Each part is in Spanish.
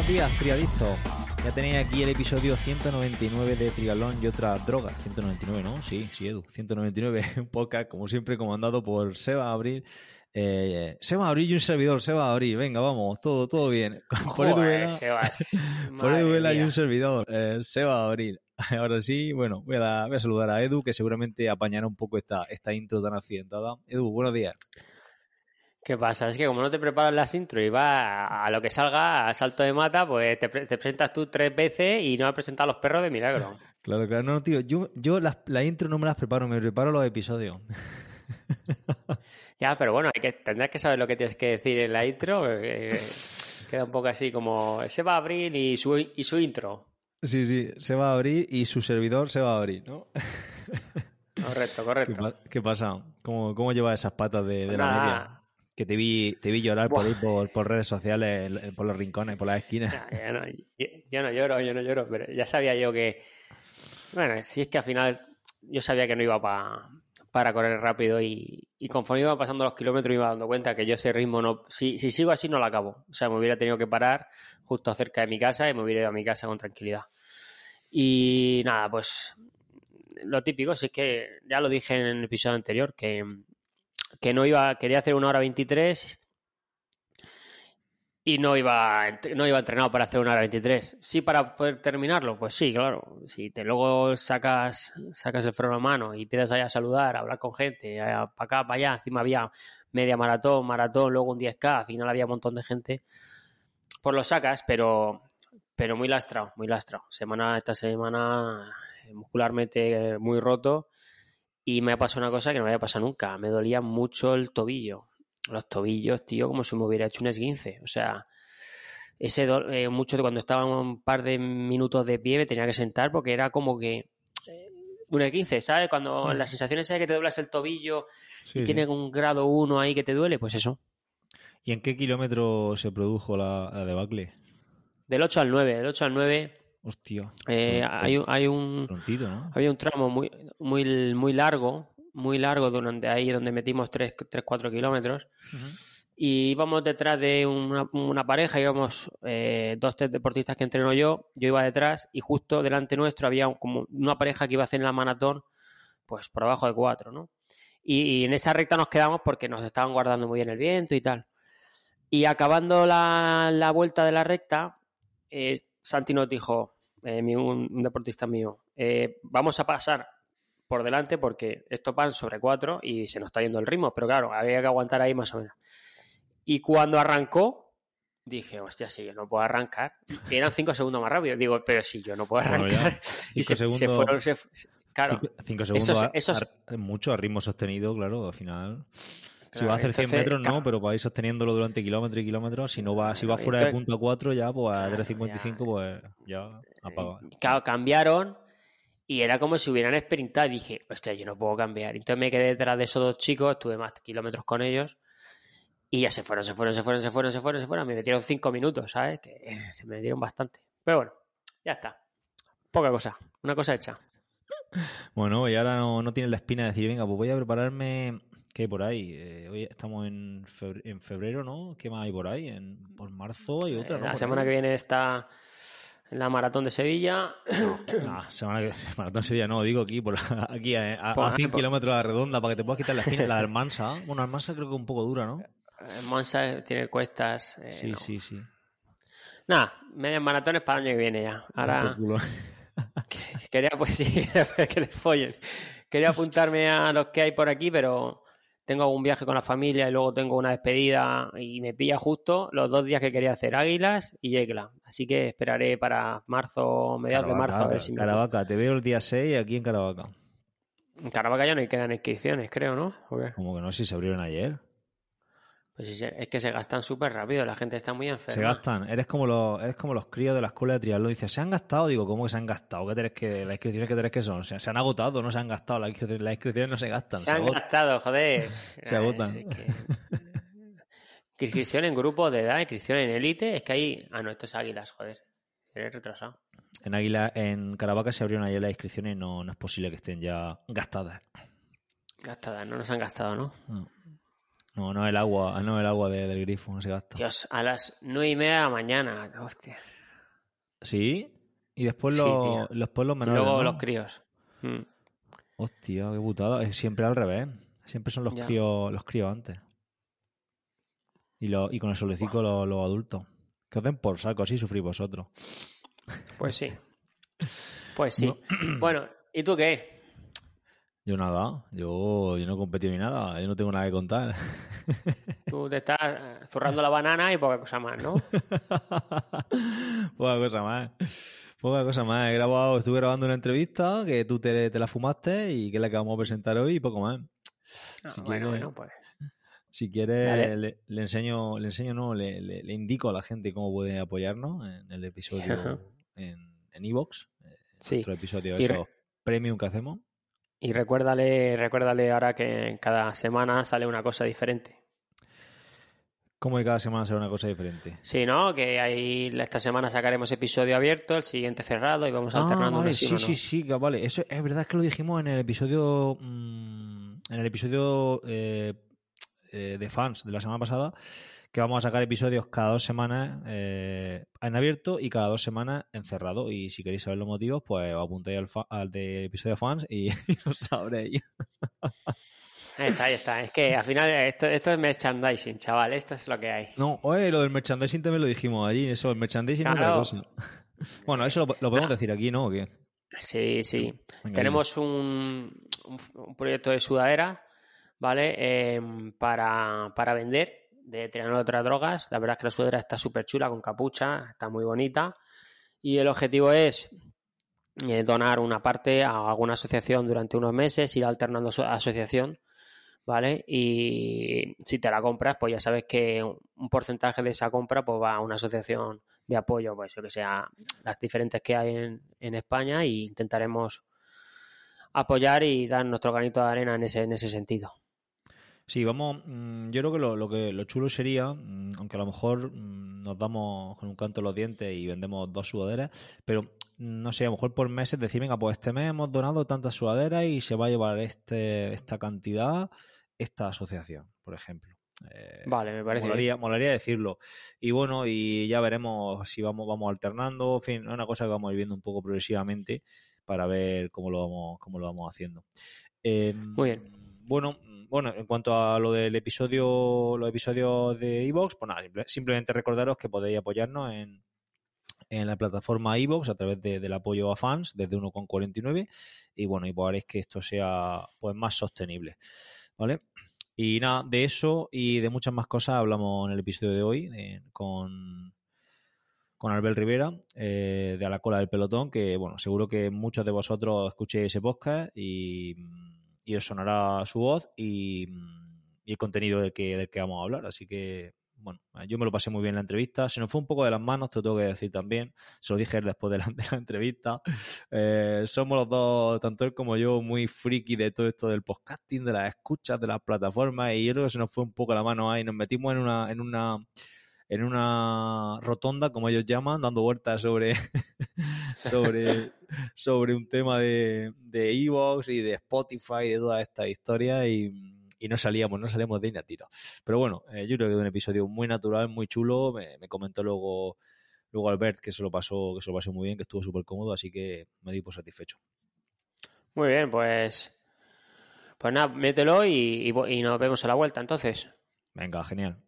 Buenos días, triadictos. Ya tenéis aquí el episodio 199 de Trialón y otras drogas. 199, ¿no? Sí, sí, Edu. 199, un podcast, como siempre, comandado por Seba Abril. Eh, Seba Abril y un servidor, Seba Abril. Venga, vamos, todo, todo bien. Por Edu Vela, y un servidor, eh, Seba Abril. Ahora sí, bueno, voy a, voy a saludar a Edu, que seguramente apañará un poco esta, esta intro tan accidentada. Edu, buenos días. ¿Qué pasa? Es que como no te preparas las intro y vas a, a lo que salga, a salto de mata, pues te, pre- te presentas tú tres veces y no has presentado a los perros de milagro. Claro, claro, no, tío, yo, yo las, la intro no me las preparo, me preparo los episodios. Ya, pero bueno, hay que, tendrás que saber lo que tienes que decir en la intro. eh, queda un poco así como se va a abrir y su, y su intro. Sí, sí, se va a abrir y su servidor se va a abrir, ¿no? Correcto, ¿Qué, correcto. qué pasa? ¿Cómo, cómo llevas esas patas de, de la media? Que te vi, te vi llorar por Buah. ahí por, por redes sociales, por los rincones, por las esquinas. No, yo, yo no lloro, yo no lloro, pero ya sabía yo que. Bueno, si es que al final yo sabía que no iba pa- para correr rápido y, y conforme iba pasando los kilómetros me iba dando cuenta que yo ese ritmo no. Si, si sigo así no lo acabo. O sea, me hubiera tenido que parar justo cerca de mi casa y me hubiera ido a mi casa con tranquilidad. Y nada, pues lo típico, si es que ya lo dije en el episodio anterior, que, que no iba, quería hacer una hora 23 y no iba, no iba entrenado para hacer una hora 23. Sí, para poder terminarlo, pues sí, claro. Si te luego sacas, sacas el freno a mano y empiezas ahí a saludar, a hablar con gente, para acá, para allá, encima había media maratón, maratón, luego un 10K, al final había un montón de gente, pues lo sacas, pero, pero muy lastrado, muy lastrado. Semana, esta semana eh, muscularmente eh, muy roto y me ha pasado una cosa que no me había pasado nunca. Me dolía mucho el tobillo. Los tobillos, tío, como si me hubiera hecho un esguince. O sea, ese do- eh, mucho de cuando estaba un par de minutos de pie me tenía que sentar porque era como que eh, un esguince, ¿sabes? Cuando la sensación esa de que te doblas el tobillo Sí, y sí. tiene un grado 1 ahí que te duele, pues eso. ¿Y en qué kilómetro se produjo la, la debacle? Del 8 al 9, del 8 al 9 Hostia. eh, hay, un- hay un Prontito, ¿no? había un tramo muy, muy, muy largo, muy largo, donde ahí donde metimos 3-4 kilómetros. y íbamos detrás de una, una pareja, íbamos eh, dos, tres deportistas que entreno yo, yo iba detrás y justo delante nuestro había un- como una pareja que iba a hacer la maratón, pues por abajo de cuatro, ¿no? Y, y en esa recta nos quedamos porque nos estaban guardando muy bien el viento y tal. Y acabando la, la vuelta de la recta, eh, Santi nos dijo, eh, un, un deportista mío, eh, vamos a pasar por delante porque esto van sobre cuatro y se nos está yendo el ritmo, pero claro, había que aguantar ahí más o menos. Y cuando arrancó, dije, hostia, si yo no puedo arrancar. Y eran cinco segundos más rápido. Digo, pero si yo no puedo Bueno, arrancar. y Cinco se, se segundos- fueron, se- se- claro. Cinco, cinco segundos Esos- a- esos- a- mucho a ritmo sostenido, claro, al final. Si Claro, va a hacer 100 entonces, metros, no, pero para ir sosteniéndolo durante kilómetros y kilómetros, si no va, si va fuera de punto a 4 ya, pues a Claro, 3.55, pues ya apaga. Claro, cambiaron y era como si hubieran sprintado. Y dije, hostia, yo no puedo cambiar. Entonces me quedé detrás de esos dos chicos, estuve más kilómetros con ellos. Y ya se fueron, se fueron, se fueron, se fueron, se fueron, se fueron. Me metieron cinco minutos, ¿sabes? Que eh, se me metieron bastante. Pero bueno, ya está. Poca cosa, una cosa hecha. Bueno, y ahora no, no tienes la espina de decir, venga, pues voy a prepararme. ¿Qué hay por ahí? Eh, hoy estamos en febrero, en febrero, ¿no? ¿Qué más hay por ahí? En, por marzo hay otra, Eh, ¿no? la Por semana ahí. que viene está la maratón de Sevilla. Ah, semana que Maratón Sevilla no, digo aquí, por, aquí a, a, 100 kilómetros a la redonda para que te puedas quitar la espina. La de Almansa, bueno, Almansa creo que es un poco dura, ¿no? Eh, Monza tiene cuestas. eh, Sí, no. sí, sí. Nada, medias maratones para el año que viene ya. Ahora. Quería, pues sí, que le follen. Quería apuntarme a los que hay por aquí, pero tengo un viaje con la familia y luego tengo una despedida y me pilla justo los dos días que quería hacer, Águilas y Yecla. Así que esperaré para marzo, mediados de marzo, a ver si me... Caravaca, te veo el día 6 aquí en Caravaca. En Caravaca ya no quedan inscripciones, creo, ¿no? Como que no, si se abrieron ayer. Pues es que se gastan súper rápido, la gente está muy enferma. Se gastan. Eres como los, eres como los críos de la escuela de triatlón. Dices, ¿se han gastado? Digo, ¿cómo que se han gastado? ¿Qué tenés que, las inscripciones que tenés que son? Se han agotado, no se han gastado. Las inscripciones, las inscripciones no se gastan. Se han agotan. gastado, joder. Se agotan. Es que- Inscripción en grupos de edad, inscripción en élite, es que hay... Ah, no, esto es Águilas, joder. Se he retrasado. En Águila, en Caravaca se abrieron ayer las inscripciones y no, no es posible que estén ya gastadas. Gastadas, no nos han gastado, ¿no? No. No, no el agua, no el agua del grifo, no se gasta. Dios, a las nueve y media de la mañana, hostia. ¿Sí? Y después los, los pueblos menores. Y luego ¿no? los críos. Mm. Hostia, qué putada. Siempre al revés. Siempre son los Ya. críos, los críos antes. Y, lo, y con el solecito los, los adultos. Que os den por saco, así sufrís vosotros. Pues sí. Pues sí. No. Bueno, ¿y tú qué? Yo nada, yo, yo no he competido ni nada, yo no tengo nada que contar. Tú te estás eh, zurrando la banana y poca cosa más, ¿no? Poca cosa más. Poca cosa más. He grabado, estuve grabando una entrevista que tú te, te la fumaste y que es la que vamos a presentar hoy y poco más. Ah, Si bueno, quieres- bueno, pues. Si quieres, le, le enseño, le enseño, no, le, le- le indico a la gente cómo puede apoyarnos en el episodio en en Evox, Sí. nuestro episodio Y esos re- premium que hacemos. Y recuérdale, recuérdale ahora que cada semana sale una cosa diferente. Como que cada semana será una cosa diferente. Sí, ¿no? Que ahí esta semana sacaremos episodio abierto, el siguiente cerrado y vamos alternando Ah, vale, uno sí, sí, sí, no. sí, que vale. Eso es verdad que lo dijimos en el episodio mm, en el episodio eh, eh, de fans de la semana pasada, que vamos a sacar episodios cada dos semanas eh, en abierto y cada dos semanas en cerrado. Y si queréis saber los motivos, pues os apuntáis al, al de episodio fans y, y lo sabréis. Ahí está, ahí está. Es que al final esto, esto es merchandising, chaval. Esto es lo que hay. No, oye, lo del merchandising también lo dijimos allí. Eso, el merchandising es otra Claro. cosa. Bueno, eso lo, lo podemos decir aquí, ¿no? ¿O qué? Sí, sí. Venga, Tenemos un, un, un proyecto de sudadera, ¿vale? Em, para, para vender de de otras drogas. La verdad es que la sudadera está súper chula, con capucha, está muy bonita. Y el objetivo es eh, donar una parte a alguna asociación durante unos meses, ir alternando aso- asociación, ¿vale? Y si te la compras, pues ya sabes que un porcentaje de esa compra pues va a una asociación de apoyo, pues yo que sea las diferentes que hay en, en España y intentaremos apoyar y dar nuestro granito de arena en ese, en ese sentido. Sí, vamos, mm, yo creo que lo, lo que lo chulo sería, mm, aunque a lo mejor mm, nos damos con un canto en los dientes y vendemos dos sudaderas, pero no sé, a lo mejor por meses decir, venga, pues este mes hemos donado tantas sudaderas y se va a llevar este, esta cantidad, esta asociación, por ejemplo. Eh, Vale, me parece molaría, molaría decirlo. Y bueno, y ya veremos si vamos, vamos alternando, en fin, es una cosa que vamos a ir viendo un poco progresivamente para ver cómo lo vamos, cómo lo vamos haciendo. Eh, Muy bien. Bueno, bueno, en cuanto a lo del episodio, los episodios de Evox, pues nada, simple- simplemente recordaros que podéis apoyarnos en, en la plataforma Evox a través de- del apoyo a fans desde 1,49 y bueno, y pues que esto sea pues más sostenible, ¿vale? Y nada, de eso y de muchas más cosas hablamos en el episodio de hoy con, con Albert Rivera eh, de A la cola del pelotón, que bueno, seguro que muchos de vosotros escuchéis ese podcast y, y os sonará su voz y, y el contenido del que, del que vamos a hablar. Así que, bueno, yo me lo pasé muy bien en la entrevista. Se nos fue un poco de las manos, te lo tengo que decir también. Se lo dije después de la, de la entrevista. Eh, somos los dos, tanto él como yo, muy friki de todo esto del podcasting, de las escuchas, de las plataformas, y yo creo que se nos fue un poco la mano ahí. Nos metimos en una, en una, en una rotonda, como ellos llaman, dando vueltas sobre, sobre, sobre un tema de, de Evox y de Spotify y de toda esta historia y, y no salíamos, no salíamos de ahí ni a tiro. Pero bueno, eh, yo creo que es un episodio muy natural, muy chulo. Me, me comentó luego, luego Albert que se lo pasó, que se lo pasó muy bien, que estuvo súper cómodo, así que me di por satisfecho. Muy bien, pues. Pues nada, mételo y, y y nos vemos a la vuelta entonces. Venga, genial.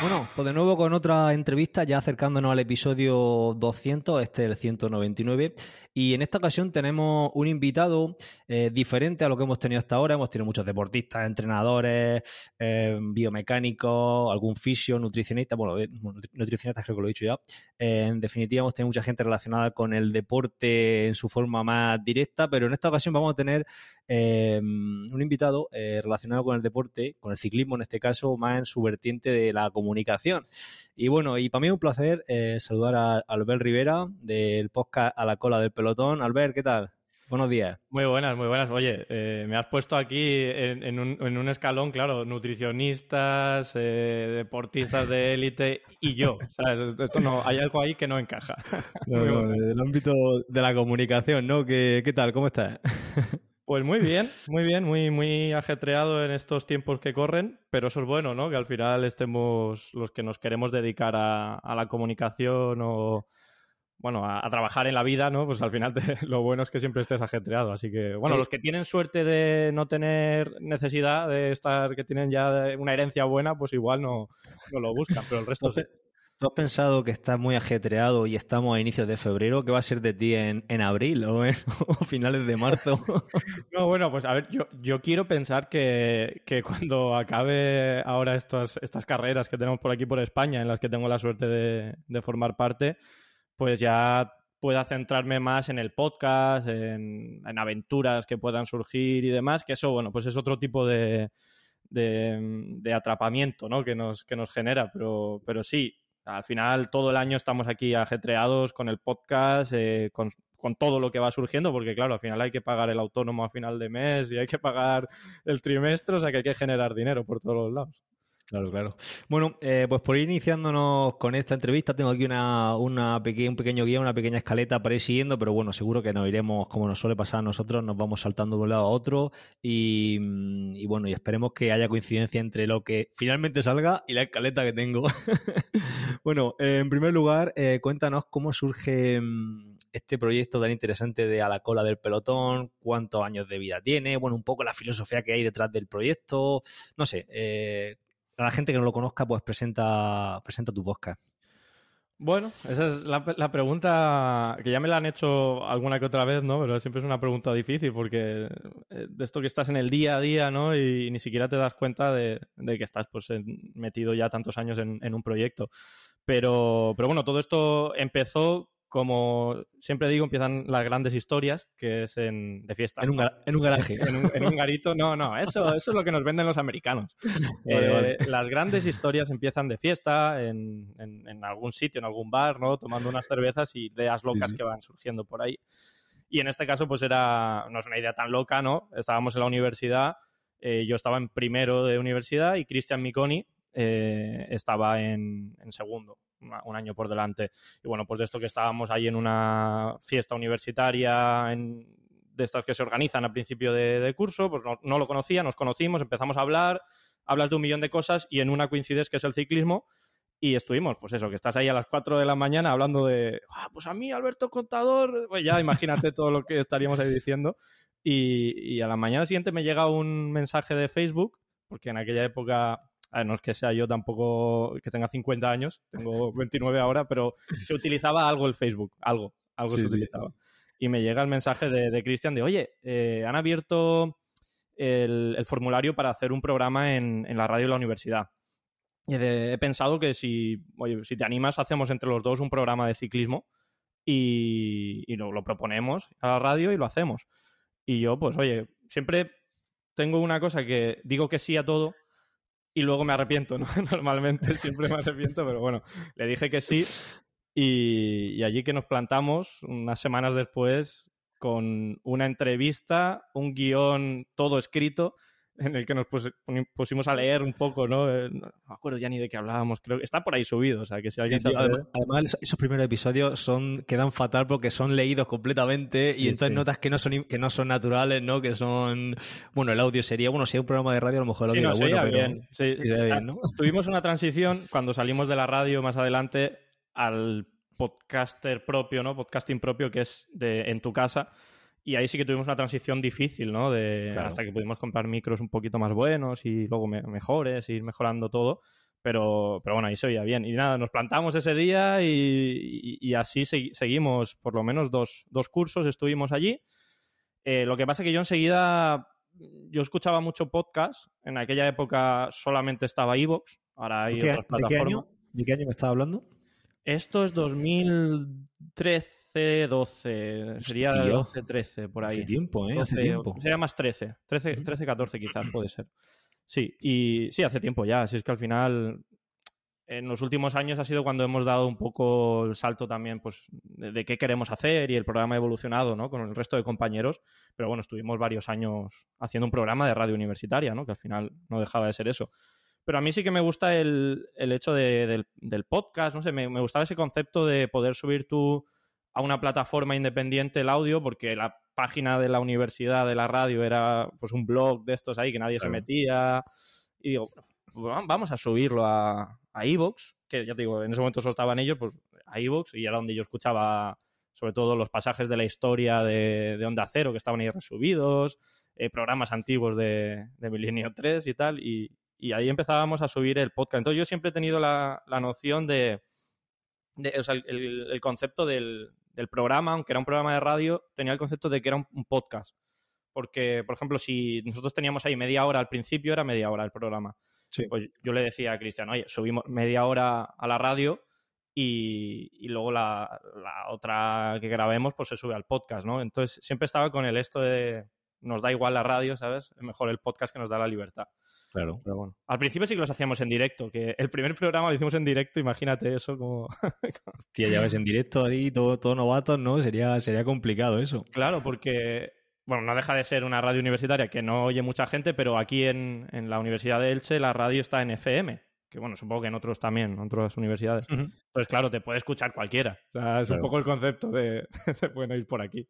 Bueno, pues de nuevo con otra entrevista, ya acercándonos al episodio 200, este es el 199, y en esta ocasión tenemos un invitado eh, diferente a lo que hemos tenido hasta ahora. Hemos tenido muchos deportistas, entrenadores, eh, biomecánicos, algún fisio, nutricionista, bueno, eh, nutri- nutricionistas creo que lo he dicho ya. Eh, en definitiva, hemos tenido mucha gente relacionada con el deporte en su forma más directa, pero en esta ocasión vamos a tener un invitado relacionado con el deporte, con el ciclismo en este caso, más en su vertiente de la comunicación. Y bueno, y para mí es un placer saludar a Albert Rivera del podcast A la cola del pelotón. Albert, ¿qué tal? Buenos días. Muy buenas, muy buenas. Oye, eh, me has puesto aquí en, en un, en un escalón, claro, nutricionistas, eh, deportistas de élite y yo. ¿sabes? Esto no, hay algo ahí que no encaja. Buenas. el ámbito de la comunicación, ¿no? ¿Qué, qué tal? ¿Cómo estás? Pues muy bien, muy bien, muy, muy ajetreado en estos tiempos que corren, pero eso es bueno, ¿no? Que al final estemos los que nos queremos dedicar a, la comunicación o, bueno, a, trabajar en la vida, ¿no? Pues al final lo bueno es que siempre estés ajetreado. Así que, bueno, los que tienen suerte de no tener necesidad de estar, que tienen ya una herencia buena, pues igual no, no lo buscan, pero el resto sí. ¿Tú has pensado que estás muy ajetreado y estamos a inicios de febrero? ¿Qué va a ser de ti en, abril o en finales de marzo? no, bueno, pues a ver, yo, yo quiero pensar que, cuando acabe ahora estas, estas carreras que tenemos por aquí por España, en las que tengo la suerte de, formar parte, pues ya pueda centrarme más en el podcast, en, aventuras que puedan surgir y demás, que eso, bueno, pues es otro tipo de, de, atrapamiento ¿no? que, nos, que nos genera, pero, pero sí, al final, todo el año estamos aquí ajetreados con el podcast, eh, con, con, todo lo que va surgiendo, porque claro, al final hay que pagar el autónomo a final de mes y hay que pagar el trimestre, o sea que hay que generar dinero por todos los lados. Claro, claro. Bueno, eh, pues por ir iniciándonos con esta entrevista, tengo aquí una, una un pequeño guía, una pequeña escaleta para ir siguiendo, pero bueno, seguro que nos iremos, como nos suele pasar a nosotros, nos vamos saltando de un lado a otro y, y bueno, y esperemos que haya coincidencia entre lo que finalmente salga y la escaleta que tengo. bueno, eh, en primer lugar, eh, cuéntanos cómo surge mm, este proyecto tan interesante de A la cola del pelotón, cuántos años de vida tiene, bueno, un poco la filosofía que hay detrás del proyecto, no sé, eh, a la gente que no lo conozca, pues presenta, presenta tu podcast. Bueno, esa es la, pregunta que ya me la han hecho alguna que otra vez, ¿no? Pero siempre es una pregunta difícil porque eh, de esto que estás en el día a día, ¿no? Y, ni siquiera te das cuenta de, que estás pues metido ya tantos años en, en, un proyecto. Pero, pero bueno, todo esto empezó como siempre digo, empiezan las grandes historias, que es en, de fiesta. En un, garaje. En un, garito. No, no, eso, eso es lo que nos venden los americanos. Eh, las grandes historias empiezan de fiesta, en, algún sitio, en algún bar, ¿no? Tomando unas cervezas y ideas locas que van surgiendo por ahí. Y en este caso, pues era, no es una idea tan loca, ¿no? Estábamos en la universidad, eh, yo estaba en primero de universidad y Cristian Miconi eh, estaba en segundo un año por delante. Y bueno, pues de esto que estábamos ahí en una fiesta universitaria de estas que se organizan al principio de, curso, pues no, lo conocía, nos conocimos, empezamos a hablar, hablas de un millón de cosas y en una coincides que es el ciclismo y estuvimos, pues eso, que estás ahí a las 4 de la mañana hablando de, ah, pues a mí, Alberto Contador, pues ya imagínate todo lo que estaríamos ahí diciendo. Y, a la mañana siguiente me llega un mensaje de Facebook, porque en aquella época no es que sea yo tampoco que tenga 50 años, tengo 29 ahora, pero se utilizaba algo el Facebook, algo, algo se utilizaba. Y me llega el mensaje de, Cristian de, oye, eh, han abierto el, formulario para hacer un programa en, la radio de la universidad. Y he pensado que si, oye, si te animas, hacemos entre los dos un programa de ciclismo y, y lo, lo proponemos a la radio y lo hacemos. Y yo, pues, oye, siempre tengo una cosa que digo que sí a todo, y luego me arrepiento, ¿no? Normalmente siempre me arrepiento, pero bueno, le dije que sí y, allí que nos plantamos unas semanas después con una entrevista, un guion todo escrito en el que nos pusimos a leer un poco, ¿no? Eh, no me acuerdo ya ni de qué hablábamos, creo que está por ahí subido, o sea, que si alguien además, esos primeros episodios son quedan fatal porque son leídos completamente y entonces notas que no son que no son naturales, ¿no? Que son bueno, el audio sería, bueno, si hay un programa de radio a lo mejor el audio sí, bueno, bien. Sí, bien, ¿no? Tuvimos una transición cuando salimos de la radio más adelante al podcaster propio, ¿no? Podcasting propio que es de en tu casa y ahí sí que tuvimos una transición difícil, ¿no? De, Hasta que pudimos comprar micros un poquito más buenos y luego mejores, ir mejorando todo. Pero, pero bueno, ahí se veía bien. Y nada, nos plantamos ese día y, así seguimos por lo menos dos, dos cursos, estuvimos allí. Eh, lo que pasa es que yo enseguida, yo escuchaba mucho podcast. En aquella época solamente estaba Evox, ahora hay otras plataformas. ¿De qué año me estaba hablando? Esto es 2013 12, sería 12, 13, por ahí. Hace tiempo, ¿eh? hace tiempo. Sería más 13, 13, 13, 14 quizás, puede ser. Sí, y sí, hace tiempo ya, así es que al final en los últimos años ha sido cuando hemos dado un poco el salto también pues de, qué queremos hacer y el programa ha evolucionado ¿no? con el resto de compañeros, pero bueno, estuvimos varios años haciendo un programa de radio universitaria, ¿no? que al final no dejaba de ser eso. Pero a mí sí que me gusta el, el hecho de, del, del, podcast, no sé, me, me, gustaba ese concepto de poder subir tu a una plataforma independiente el audio, porque la página de la universidad de la radio era pues un blog de estos ahí que nadie se metía. Y digo, vamos a subirlo a, a Evox, que ya te digo, en ese momento solo estaban ellos, pues a Evox, y era donde yo escuchaba sobre todo los pasajes de la historia de, de Onda Cero que estaban ahí resubidos, eh, programas antiguos de, de, Milenio 3 y tal, y, y, ahí empezábamos a subir el podcast. Entonces yo siempre he tenido la, la noción de, de o sea, el, el, concepto del, del, programa, aunque era un programa de radio, tenía el concepto de que era un, un podcast. Porque, por ejemplo, si nosotros teníamos ahí media hora al principio, era media hora el programa. Sí. Pues yo le decía a Cristian, oye, subimos media hora a la radio y, y luego la, la, otra que grabemos pues se sube al podcast, ¿no? Entonces siempre estaba con el esto de nos da igual la radio, ¿sabes? Es mejor el podcast que nos da la libertad. Claro. Pero bueno. Al principio sí que los hacíamos en directo, que el primer programa lo hicimos en directo, imagínate eso como... Hostia, ya ves, en directo ahí, todo, todo novatos, ¿no? Sería, sería complicado eso. Claro, porque bueno, no deja de ser una radio universitaria que no oye mucha gente, pero aquí en, en, la Universidad de Elche la radio está en FM, que bueno, supongo que en otros también, en otras universidades. Uh -huh. Pues claro, te puede escuchar cualquiera. O sea, es claro. un poco el concepto de, de bueno ir por aquí.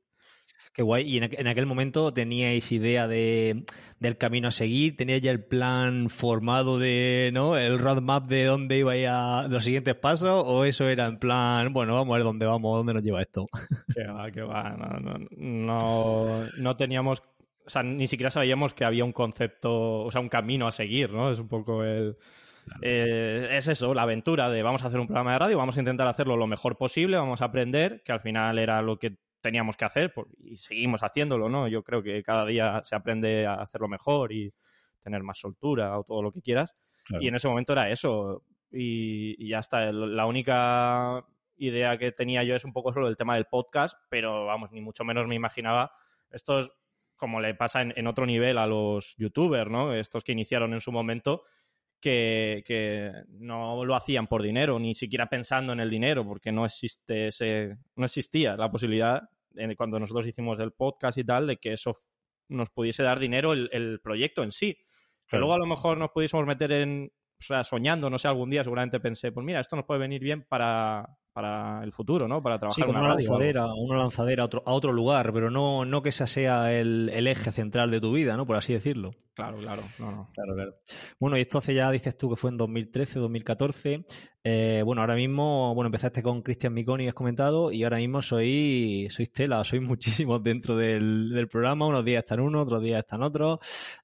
Qué guay. ¿Y en, aquel momento teníais idea de, del camino a seguir? ¿Teníais ya el plan formado de, ¿no? El roadmap de dónde ibais a los siguientes pasos? ¿O eso era en plan, bueno, vamos a ver dónde vamos, dónde nos lleva esto? Que va, que va. No, no, no, no teníamos o sea, ni siquiera sabíamos que había un concepto, o sea, un camino a seguir, ¿no? Es un poco el... Claro. Eh, es eso, la aventura de vamos a hacer un programa de radio, vamos a intentar hacerlo lo mejor posible, vamos a aprender, que al final era lo que teníamos que hacer por, y seguimos haciéndolo, ¿no? Yo creo que cada día se aprende a hacerlo mejor y tener más soltura o todo lo que quieras. Claro. Y en ese momento era eso. Y, y, ya está. La única idea que tenía yo es un poco solo el tema del podcast, pero vamos, ni mucho menos me imaginaba. Esto es como le pasa en, en otro nivel a los youtubers, ¿no? Estos que iniciaron en su momento. Que, que, no lo hacían por dinero, ni siquiera pensando en el dinero, porque no existe ese, no existía la posibilidad en, cuando nosotros hicimos el podcast y tal, de que eso nos pudiese dar dinero el, el proyecto en sí. Que claro. luego a lo mejor nos pudiésemos meter en, o sea, soñando, no sé, algún día seguramente pensé, pues mira, esto nos puede venir bien para, para el futuro, ¿no? Para trabajar sí, como una, lanzadera, una lanzadera a otro, a otro lugar, pero no, no que ese sea el, el, eje central de tu vida, ¿no? Por así decirlo. Claro, claro, no, no. Claro, claro. Bueno, y esto hace ya, dices tú, que fue en 2013, 2014. Eh, bueno, ahora mismo, bueno, empezaste con Cristian Miconi, has comentado, y ahora mismo soy, sois tela, sois muchísimos dentro del, del, programa. Unos días están unos, otros días están otros.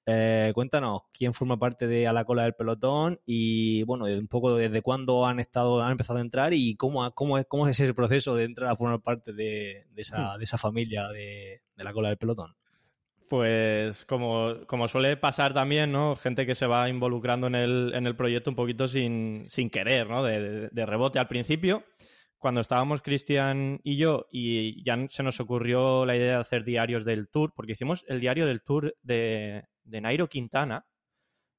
Eh, cuéntanos, ¿quién forma parte de A la cola del pelotón? Y, bueno, un poco desde cuándo han estado, han empezado a entrar y cómo, cómo, es, cómo es ese proceso de entrar a formar parte de, de, esa, de esa, familia de, de la cola del pelotón. Pues como, como, suele pasar también, ¿no? Gente que se va involucrando en el, en el proyecto un poquito sin, sin querer, ¿no? De, de, de, rebote al principio, cuando estábamos Cristian y yo, y ya se nos ocurrió la idea de hacer diarios del tour, porque hicimos el diario del tour de, de Nairo Quintana,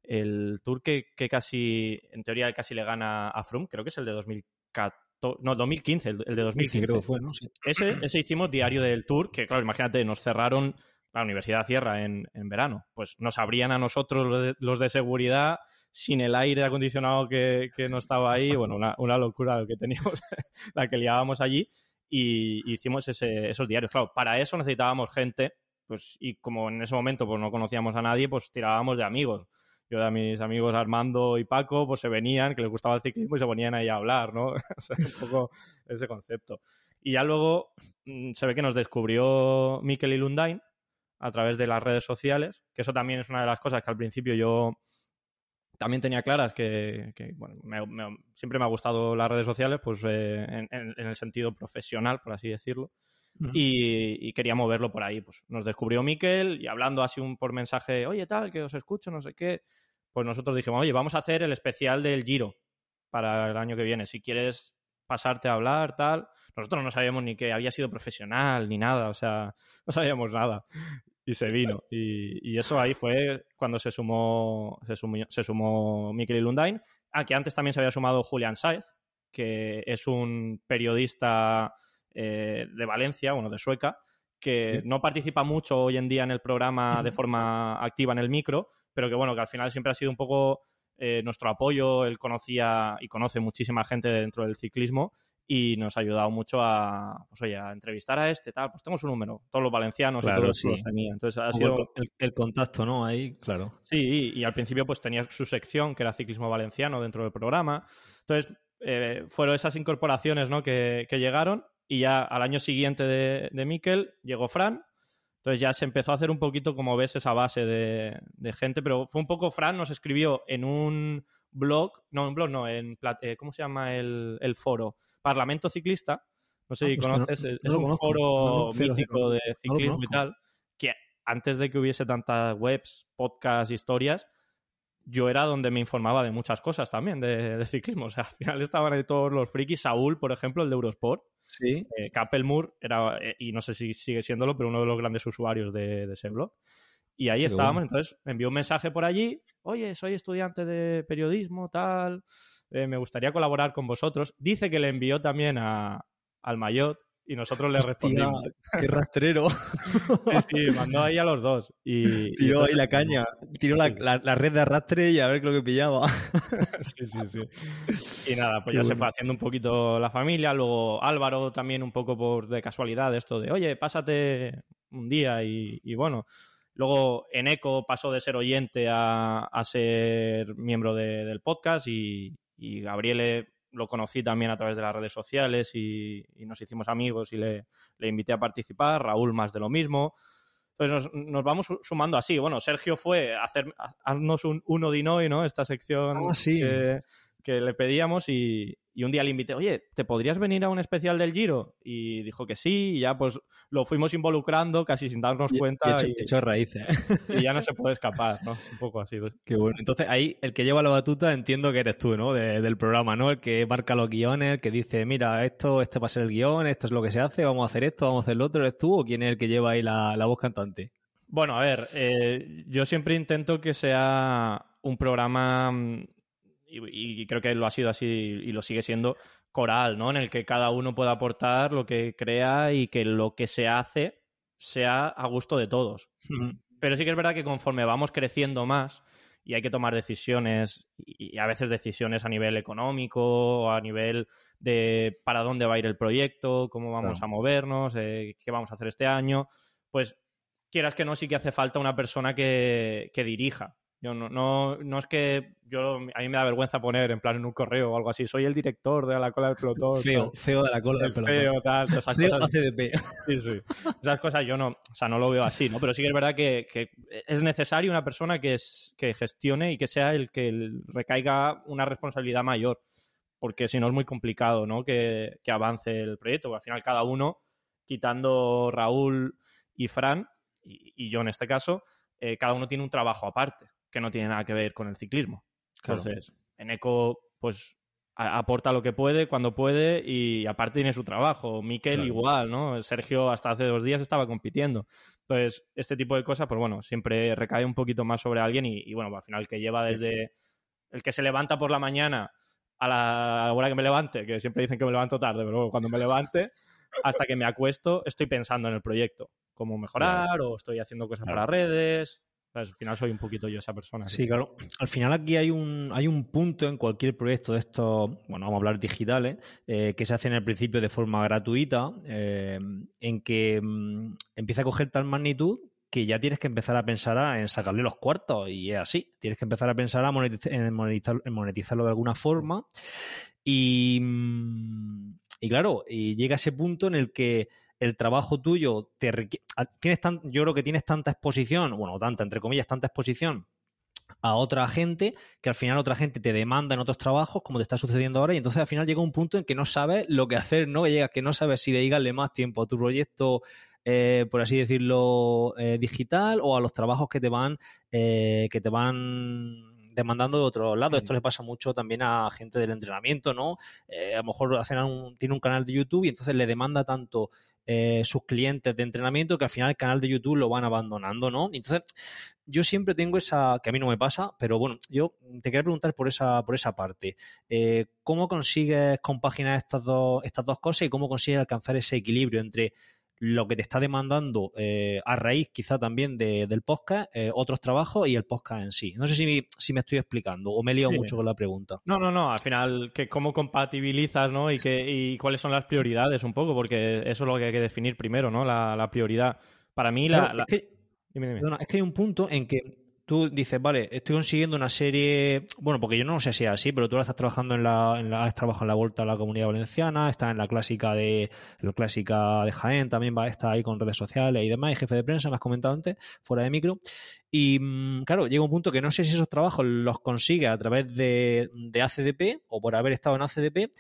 el tour que, que, casi, en teoría, casi le gana a Froome, creo que es el de 2014 no, 2015, el, de 2015. Creo que fue, ¿no? Sí. Ese, ese hicimos diario del tour, que claro, imagínate, nos cerraron, la universidad cierra en, en verano, pues nos abrían a nosotros los de, los de seguridad sin el aire acondicionado que, que, no estaba ahí, bueno, una, una locura que teníamos, la que liábamos allí, y hicimos ese, esos diarios. Claro, para eso necesitábamos gente, pues, y como en ese momento pues no conocíamos a nadie, pues tirábamos de amigos yo a mis amigos Armando y Paco, pues se venían, que les gustaba el ciclismo y se ponían ahí a hablar, ¿no? o sea, un poco ese concepto. Y ya luego mm, se ve que nos descubrió Mikel y Lundain a través de las redes sociales, que eso también es una de las cosas que al principio yo también tenía claras que, que bueno, me, me, siempre me ha gustado las redes sociales, pues eh, en, en, en, el sentido profesional, por así decirlo. Uh -huh. y, y, quería moverlo por ahí. Pues nos descubrió Miquel y hablando así un por mensaje, oye, tal, que os escucho, no sé qué. Pues nosotros dijimos, oye, vamos a hacer el especial del Giro para el año que viene. Si quieres pasarte a hablar, tal. Nosotros no sabíamos ni que había sido profesional ni nada, o sea, no sabíamos nada. Y se vino. Y, y eso ahí fue cuando se sumó, se sumó, se sumó Miquel y Lundain. Ah, que antes también se había sumado Julián Saez, que es un periodista eh, de Valencia, bueno, de Sueca, que sí. no participa mucho hoy en día en el programa de forma activa en el micro, pero que bueno, que al final siempre ha sido un poco eh, nuestro apoyo, él conocía y conoce muchísima gente dentro del ciclismo y nos ha ayudado mucho a, pues, oye, a entrevistar a este, tal, pues tengo su número, todos los valencianos Claro, y todos sí. los tenía. Entonces ha sido... el, el contacto, ¿no? Ahí, claro. Sí, y al principio pues tenía su sección que era ciclismo valenciano dentro del programa. Entonces eh, fueron esas incorporaciones ¿no? que, que llegaron y ya al año siguiente de, de Miquel llegó Fran. Entonces ya se empezó a hacer un poquito, como ves, esa base de, de gente, pero fue un poco Fran nos escribió en un blog, no, un blog no, en, eh, ¿cómo se llama el, el foro? Parlamento Ciclista. No sé Ah, si pues no- conoces, es, no es lo un conozco. foro No, cero, mítico de ciclismo y tal, que antes de que hubiese tantas webs, podcasts, historias, yo era donde me informaba de muchas cosas también de, de ciclismo. O sea, al final estaban ahí todos los frikis. Saúl, por ejemplo, el de Eurosport. Sí. Eh, era, eh, y no sé si sigue siéndolo, pero uno de los grandes usuarios de, de ese blog. Y ahí Qué estábamos. bueno. Entonces me envió un mensaje por allí. Oye, soy estudiante de periodismo, tal. eh, me gustaría colaborar con vosotros. Dice que le envió también a, al Mayot y nosotros le respondimos. qué rastrero. Sí, sí, mandó ahí a los dos. Y, y Tiró ahí entonces- la caña. Tiró la, la- la red de arrastre y a ver lo que pillaba. Sí, sí, sí. Y nada, pues Qué ya se fue haciendo un poquito la familia. Luego Álvaro también un poco por de casualidad esto de, oye, pásate un día y, y bueno. Luego Eneco pasó de ser oyente a, a ser miembro de- del podcast y, y Gabriele lo conocí también a través de las redes sociales y, y nos hicimos amigos y le, le invité a participar. Raúl más de lo mismo. Entonces nos, nos vamos su- sumando así. Bueno, Sergio fue a hacer, a- haznos un uno de hoy, ¿no? Esta sección Ah, sí. que, que le pedíamos y, y un día le invité, oye, ¿te podrías venir a un especial del Giro? Y dijo que sí, y ya pues lo fuimos involucrando casi sin darnos Y- cuenta y hecho, y, hecho raíces. y ya no se puede escapar, ¿no? Un poco así. pues. Qué bueno. Entonces ahí el que lleva la batuta entiendo que eres tú, ¿no? De- del programa, ¿no? El que marca los guiones, el que dice, mira, esto, este va a ser el guion, esto es lo que se hace, vamos a hacer esto, vamos a hacer lo otro, ¿eres tú o quién es el que lleva ahí la, la voz cantante? Bueno, a ver, eh, yo siempre intento que sea un programa, mm, y, y creo que lo ha sido así y lo sigue siendo, coral, ¿no? En el que cada uno pueda aportar lo que crea y que lo que se hace sea a gusto de todos. Pero sí que es verdad que conforme vamos creciendo más y hay que tomar decisiones, y a veces decisiones a nivel económico a nivel de para dónde va a ir el proyecto, cómo vamos Claro. a movernos, eh, qué vamos a hacer este año, pues quieras que no, sí que hace falta una persona que, que dirija. Yo no, no, no es que yo a mí me da vergüenza poner en plan en un correo o algo así, soy el director de la cola del pelotón. Feo, feo de la cola el del pelotón. feo, tal, esas Feo cosas. ACDP. Sí, sí. Esas cosas yo no, o sea, no lo veo así, ¿no? Pero sí que es verdad que, que es necesario una persona que, es, que gestione y que sea el que recaiga una responsabilidad mayor, porque si no es muy complicado, ¿no? Que, que avance el proyecto, porque al final cada uno, quitando Raúl y Fran, y, y yo en este caso, eh, cada uno tiene un trabajo aparte, que no tiene nada que ver con el ciclismo. Claro. Entonces, Eneco, pues aporta lo que puede cuando puede y aparte tiene su trabajo. Miquel Claro. igual, ¿no? Sergio hasta hace dos días estaba compitiendo. Entonces, este tipo de cosas, pues bueno, siempre recae un poquito más sobre alguien y, y, bueno, al final el que lleva desde el que se levanta por la mañana a la hora que me levante, que siempre dicen que me levanto tarde, pero bueno, cuando me levante, hasta que me acuesto, estoy pensando en el proyecto, cómo mejorar o estoy haciendo cosas Claro. para redes. Al final soy un poquito yo esa persona. Sí, claro. Al final aquí hay un, hay un punto en cualquier proyecto de estos, bueno, vamos a hablar digitales, eh, que se hacen al principio de forma gratuita, eh, en que mm, empieza a coger tal magnitud que ya tienes que empezar a pensar a- en sacarle los cuartos y es así. Tienes que empezar a pensar a monetiz- en, monetizar- en monetizarlo de alguna forma y, mm, y claro, y llega ese punto en el que el trabajo tuyo te requi- a- tienes tan, yo creo que tienes tanta exposición, bueno, tanta, entre comillas, tanta exposición a otra gente que al final otra gente te demanda en otros trabajos como te está sucediendo ahora y entonces al final llega un punto en que no sabes lo que hacer, ¿no? Que llegas que no sabes si dedicarle más tiempo a tu proyecto, eh, por así decirlo, eh, digital o a los trabajos que te van, eh, que te van demandando de otros lados. Mm. Esto le pasa mucho también a gente del entrenamiento, ¿no? Eh, a lo mejor hacen un- tiene un canal de YouTube y entonces le demanda tanto eh, sus clientes de entrenamiento que al final el canal de YouTube lo van abandonando, ¿no? Entonces, yo siempre tengo esa, que a mí no me pasa, pero bueno, yo te quería preguntar por esa, por esa parte. Eh, ¿Cómo consigues compaginar estas dos, estas dos cosas y cómo consigues alcanzar ese equilibrio entre lo que te está demandando eh, a raíz quizá también del podcast, eh, otros trabajos y el podcast en sí. No sé si, si me estoy explicando o me he liado mucho con la pregunta. No, no, no, al final, que ¿cómo compatibilizas ¿no? y, que, y cuáles son las prioridades un poco? Porque eso es lo que hay que definir primero, ¿no? La, prioridad. Para mí, la... es que hay un punto en que tú dices, vale, estoy consiguiendo una serie, bueno, porque yo no sé si es así, pero tú ahora estás trabajando en la, en la has trabajado en la Vuelta a la Comunidad Valenciana, estás en la clásica de la clásica de Jaén, también va a estar ahí con redes sociales y demás, y jefe de prensa, me has comentado antes, fuera de micro. Y mm, claro, llega un punto que no sé si esos trabajos los consigue a través de, de ACDP o por haber estado en ACDP,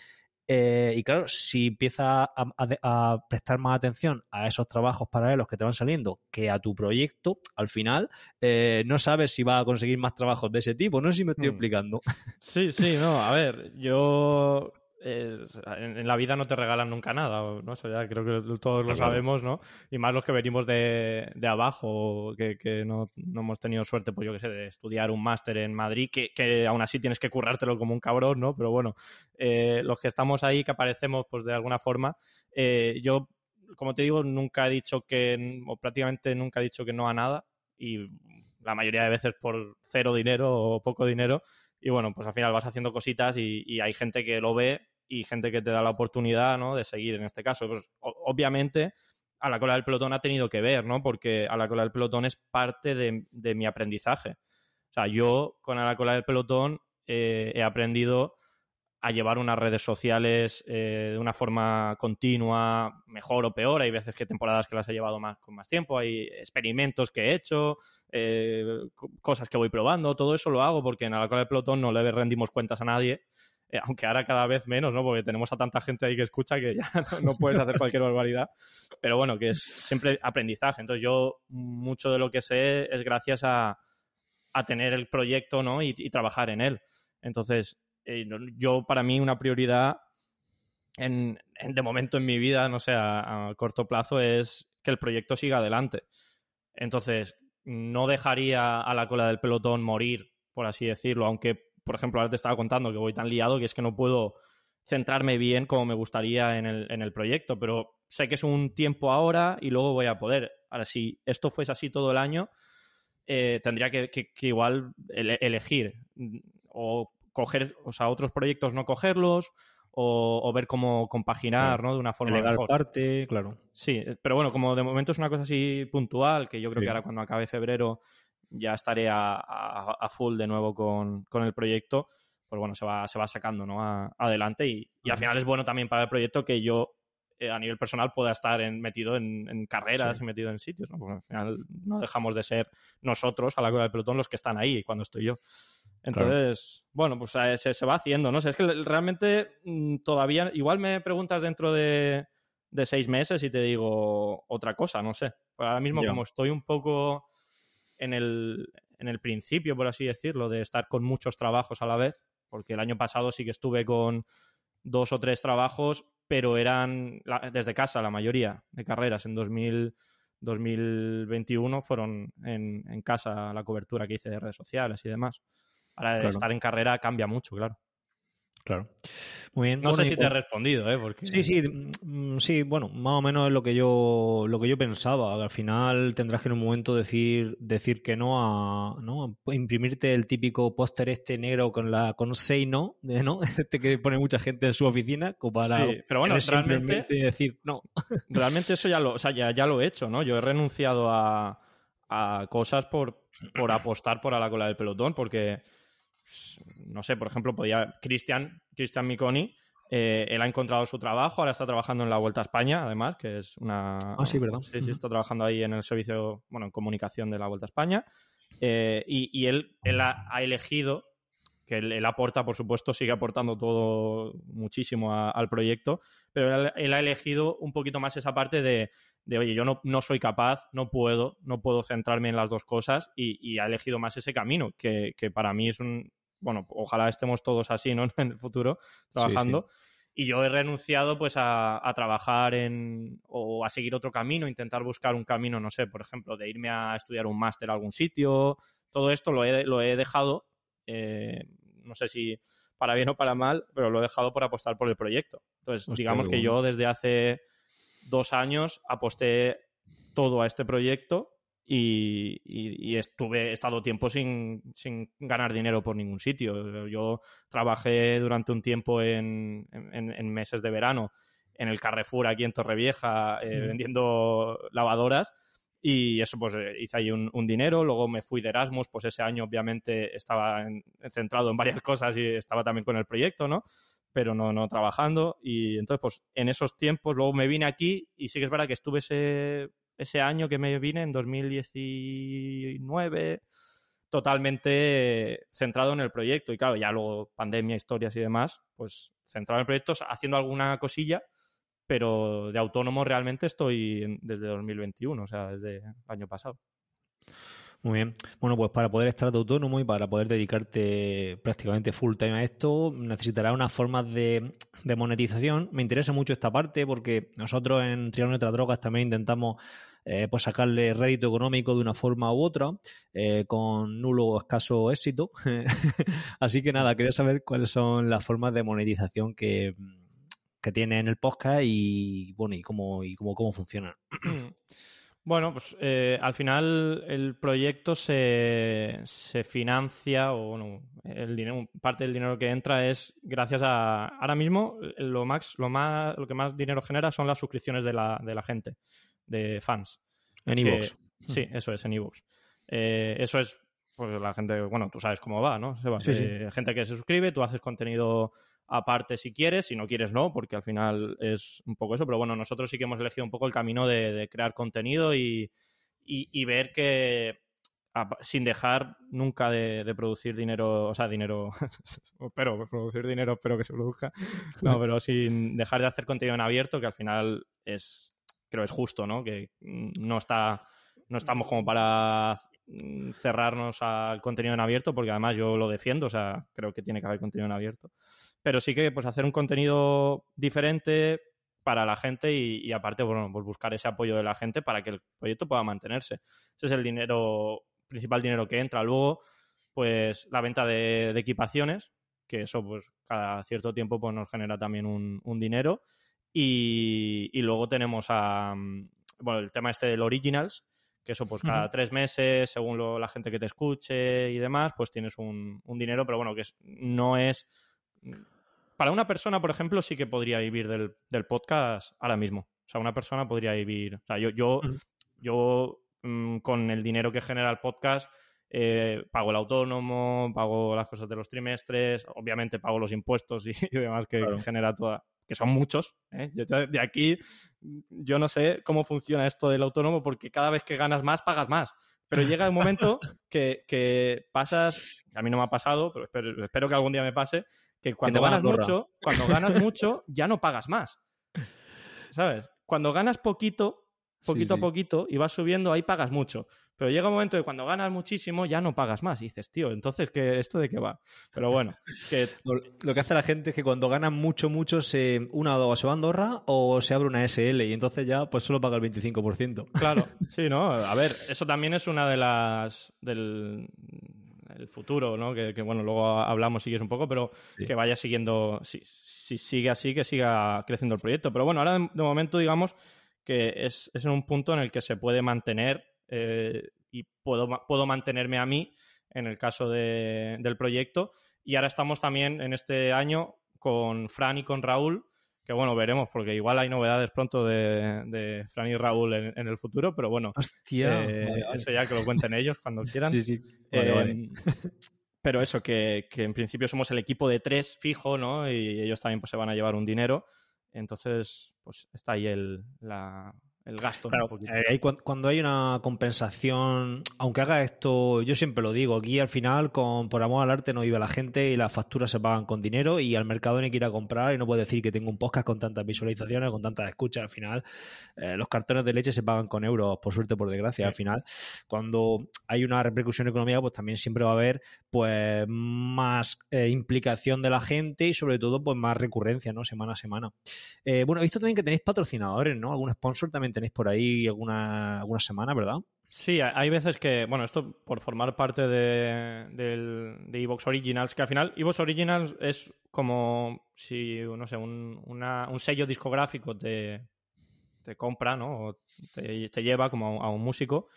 eh, y claro, si empiezas a, prestar más atención a esos trabajos paralelos que te van saliendo que a tu proyecto, al final eh, no sabes si vas a conseguir más trabajos de ese tipo. No sé si me estoy hmm. explicando. Sí, sí, no. A ver, yo en, la vida no te regalan nunca nada, ¿no? Eso ya creo que todos lo sabemos, ¿no? Y más los que venimos de, de abajo, que, que no, no, hemos tenido suerte, pues yo que sé, de estudiar un máster en Madrid, que, que, aún así tienes que currártelo como un cabrón, ¿no? Pero bueno, eh, los que estamos ahí, que aparecemos, pues de alguna forma, eh, yo, como te digo, nunca he dicho que, o prácticamente nunca he dicho que no a nada, y la mayoría de veces por cero dinero o poco dinero, y bueno, pues al final vas haciendo cositas y, y, hay gente que lo ve y gente que te da la oportunidad, ¿no? De seguir en este caso. Pues, obviamente, a la cola del pelotón ha tenido que ver, ¿no? Porque a la cola del pelotón es parte de, mi aprendizaje. O sea, yo con a la cola del pelotón eh, he aprendido a llevar unas redes sociales eh, de una forma continua, mejor o peor. Hay veces que temporadas que las he llevado más con más tiempo, hay experimentos que he hecho, eh, cosas que voy probando, todo eso lo hago porque en la cola del pelotón no le rendimos cuentas a nadie eh, aunque ahora cada vez menos, ¿no? Porque tenemos a tanta gente ahí que escucha que ya no, puedes hacer cualquier barbaridad. Pero bueno, que es siempre aprendizaje. Entonces yo mucho de lo que sé es gracias a, tener el proyecto, ¿no? Y, trabajar en él. Entonces, eh, yo para mí una prioridad en, de momento en mi vida, no sé, a, a corto plazo es que el proyecto siga adelante. Entonces, no dejaría a la cola del pelotón morir, por así decirlo, aunque por ejemplo, ahora te estaba contando que voy tan liado que es que no puedo centrarme bien como me gustaría en el, proyecto, pero sé que es un tiempo ahora y luego voy a poder. Ahora, si esto fuese así todo el año, eh, tendría que, igual elegir o coger, o sea, otros proyectos no cogerlos o, ver cómo compaginar, ¿no? De una forma Legal parte, claro. Sí, pero bueno, como de momento es una cosa así puntual, que yo creo que ahora cuando acabe febrero ya estaré a, full de nuevo con, el proyecto, pues bueno, se va, se va sacando ¿no? adelante y, al final es bueno también para el proyecto que yo eh, a nivel personal pueda estar metido en, carreras y metido en sitios, ¿no? Porque al final no dejamos de ser nosotros, a la cola del pelotón, los que están ahí cuando estoy yo. Entonces, bueno, pues eh, se, se, va haciendo, ¿no? es que realmente mm, todavía, igual me preguntas dentro de, de, seis meses y te digo otra cosa, no sé. ahora mismo, como estoy un poco en el, en el principio, por así decirlo, de estar con muchos trabajos a la vez, porque el año pasado sí que estuve con dos o tres trabajos, pero eran desde casa la mayoría de carreras. En 2000, 2021 fueron en, en, casa la cobertura que hice de redes sociales y demás. Ahora estar en carrera cambia mucho, claro. Claro. Muy bien. No sé si te he respondido, ¿eh? Porque... Sí, sí, mm, sí, bueno, más o menos es lo que yo, lo que yo pensaba. Al final tendrás que en un momento decir, decir que no a, ¿no? imprimirte el típico póster este negro con la, con say no, ¿no? Este que pone mucha gente en su oficina, como para sí, pero bueno, realmente decir no. Realmente eso ya lo, o sea, ya, ya lo he hecho, ¿no? Yo he renunciado a, a cosas por, por apostar por a la cola del pelotón, porque no sé, por ejemplo, podía Cristian, Cristian Miconi, eh, él ha encontrado su trabajo, ahora está trabajando en la Vuelta a España, además, que es una... Ah, sí, ¿verdad? Sí, sí, está trabajando ahí en el servicio, bueno, en comunicación de la Vuelta a España. Eh, y, él, él ha, elegido, que él, aporta, por supuesto, sigue aportando todo muchísimo al proyecto, pero él, ha elegido un poquito más esa parte de, oye, yo no, no, soy capaz, no puedo, no puedo centrarme en las dos cosas y, ha elegido más ese camino, que, que, para mí es un, bueno, ojalá estemos todos así, ¿no? En el futuro, trabajando. Y yo he renunciado pues a, trabajar en o a seguir otro camino, intentar buscar un camino, no sé, por ejemplo, de irme a estudiar un máster a algún sitio. Todo esto lo he, lo he dejado, eh, no sé si para bien o para mal, pero lo he dejado por apostar por el proyecto. Entonces, digamos que yo desde hace dos años aposté todo a este proyecto y, estuve, he estado tiempo sin, sin, ganar dinero por ningún sitio. Yo trabajé durante un tiempo en, en, meses de verano en el Carrefour aquí en Torrevieja eh, vendiendo lavadoras y eso pues eh, hice ahí un, dinero, luego me fui de Erasmus, pues ese año obviamente estaba centrado en varias cosas y estaba también con el proyecto, ¿no? Pero no, no trabajando y entonces pues en esos tiempos luego me vine aquí y sí que es verdad que estuve ese ese año que me vine, en 2019, totalmente centrado en el proyecto. Y claro, ya luego pandemia, historias y demás, pues centrado en el proyecto, haciendo alguna cosilla, pero de autónomo realmente estoy desde 2021, o sea, desde el año pasado. Muy bien. Bueno, pues para poder estar de autónomo y para poder dedicarte prácticamente full time a esto, necesitarás unas formas de, monetización. Me interesa mucho esta parte porque nosotros en Triángulo Nuestras Drogas también intentamos eh, pues sacarle rédito económico de una forma u otra, eh, con nulo o escaso éxito. Así que nada, quería saber cuáles son las formas de monetización que, tiene en el podcast y bueno, y cómo, y cómo, cómo funcionan. Bueno, pues eh, al final el proyecto se, se financia o no, el dinero, parte del dinero que entra es gracias a ahora mismo lo más, lo más, lo que más dinero genera son las suscripciones de la, de la gente, de fans. En iVoox. Sí, eso es, en iVoox. Eh, eso es, pues la gente, bueno, tú sabes cómo va, ¿no? Se va, Gente que se suscribe, tú haces contenido aparte si quieres, si no quieres no, porque al final es un poco eso, pero bueno, nosotros sí que hemos elegido un poco el camino de, crear contenido y, ver que sin dejar nunca de, producir dinero, o sea, dinero, pero producir dinero, espero que se produzca, no, pero sin dejar de hacer contenido en abierto, que al final es, creo es justo, ¿no? Que no está, no estamos como para cerrarnos al contenido en abierto, porque además yo lo defiendo, o sea, creo que tiene que haber contenido en abierto pero sí que pues hacer un contenido diferente para la gente y, aparte, bueno, pues buscar ese apoyo de la gente para que el proyecto pueda mantenerse. Ese es el dinero, principal dinero que entra. Luego, pues la venta de, equipaciones, que eso pues cada cierto tiempo pues nos genera también un, dinero. Y, luego tenemos a, bueno, el tema este del Originals, que eso pues cada tres meses, según la gente que te escuche y demás, pues tienes un, dinero, pero bueno, que no es para una persona, por ejemplo, sí que podría vivir del, podcast ahora mismo. O sea, una persona podría vivir. O sea, yo, yo, yo mm, con el dinero que genera el podcast, eh, pago el autónomo, pago las cosas de los trimestres, obviamente pago los impuestos y, demás que, genera toda. Que son muchos. ¿eh? de aquí, yo no sé cómo funciona esto del autónomo, porque cada vez que ganas más, pagas más. Pero llega un momento que, que pasas, a mí no me ha pasado, pero espero, espero que algún día me pase, que cuando ganas mucho, cuando ganas mucho, ya no pagas más. ¿Sabes? Cuando ganas poquito, poquito a poquito, y vas subiendo, ahí pagas mucho. Pero llega un momento de cuando ganas muchísimo ya no pagas más. Y dices, tío, entonces, ¿qué, ¿esto de qué va? Pero bueno, que... Lo que hace la gente es que cuando ganan mucho, mucho, se, una o se va a Andorra o se abre una SL y entonces ya pues solo paga el 25%. Claro, sí, ¿no? A ver, eso también es una de las... Del, el futuro, ¿no? Que, bueno, luego hablamos, sigues un poco, pero que vaya siguiendo, si, sigue así, que siga creciendo el proyecto. Pero bueno, ahora de, momento digamos que es, es, en un punto en el que se puede mantener eh, y puedo, puedo mantenerme a mí en el caso del proyecto. Y ahora estamos también en este año con Fran y con Raúl que bueno, veremos, porque igual hay novedades pronto de, de Fran y Raúl en, el futuro, pero bueno, Hostia, eh, eso ya que lo cuenten ellos cuando quieran. Sí, sí. Eh, pero eso, que, que, en principio somos el equipo de tres fijo, ¿no? Y ellos también pues, se van a llevar un dinero. Entonces, pues está ahí el, la, el gasto. Eh, cuando hay una compensación, aunque haga esto, yo siempre lo digo, aquí al final, con, por amor al arte no vive la gente y las facturas se pagan con dinero y al mercado hay que ir a comprar y no puede decir que tengo un podcast con tantas visualizaciones, con tantas escuchas. Al final, eh, los cartones de leche se pagan con euros, por suerte, por desgracia. Al final, cuando hay una repercusión económica, pues también siempre va a haber pues más eh, implicación de la gente y sobre todo pues más recurrencia, ¿no? Semana a semana. bueno, he visto también que tenéis patrocinadores, ¿no? Algún sponsor también tenéis por ahí alguna, alguna semana, ¿verdad? Sí, hay veces que, bueno, esto por formar parte de, de Evox Originals, que al final Evox Originals es como si, no sé, un, un sello discográfico te, te compra, ¿no? O te, lleva como a un, músico,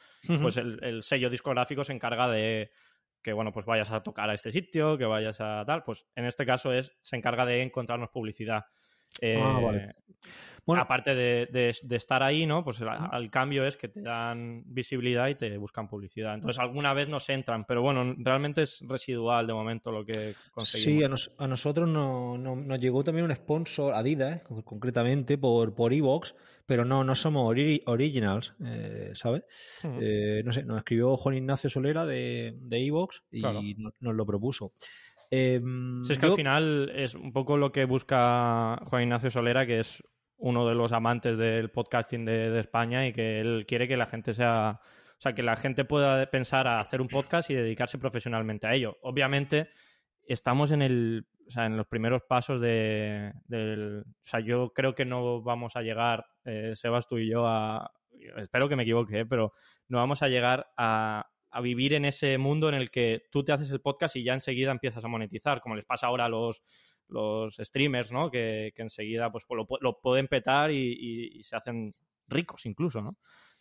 pues el, sello discográfico se encarga de que, bueno, pues vayas a tocar a este sitio, que vayas a tal. Pues en este caso es, se encarga de encontrarnos publicidad. Ah, vale. Eh, bueno, aparte de, estar ahí, ¿no? Pues al cambio es que te dan visibilidad y te buscan publicidad. Entonces alguna vez nos entran, pero bueno, realmente es residual de momento lo que conseguimos. Sí, a, nosotros nos llegó también un sponsor, Adidas, concretamente, por, por Evox, pero no, no somos originals, eh, ¿sabes? Eh, no sé, nos escribió Juan Ignacio Solera de, de Evox y nos, lo propuso. Eh, es que al final es un poco lo que busca Juan Ignacio Solera, que es uno de los amantes del podcasting de, España y que él quiere que la gente sea, o sea, que la gente pueda pensar a hacer un podcast y dedicarse profesionalmente a ello. Obviamente estamos en el, o sea, en los primeros pasos de, del, o sea, yo creo que no vamos a llegar, eh, Sebas, tú y yo, a, espero que me equivoque, ¿eh? pero no vamos a llegar a, a vivir en ese mundo en el que tú te haces el podcast y ya enseguida empiezas a monetizar, como les pasa ahora a los los streamers, ¿no? Que, enseguida pues, lo, pueden petar y, se hacen ricos incluso, ¿no?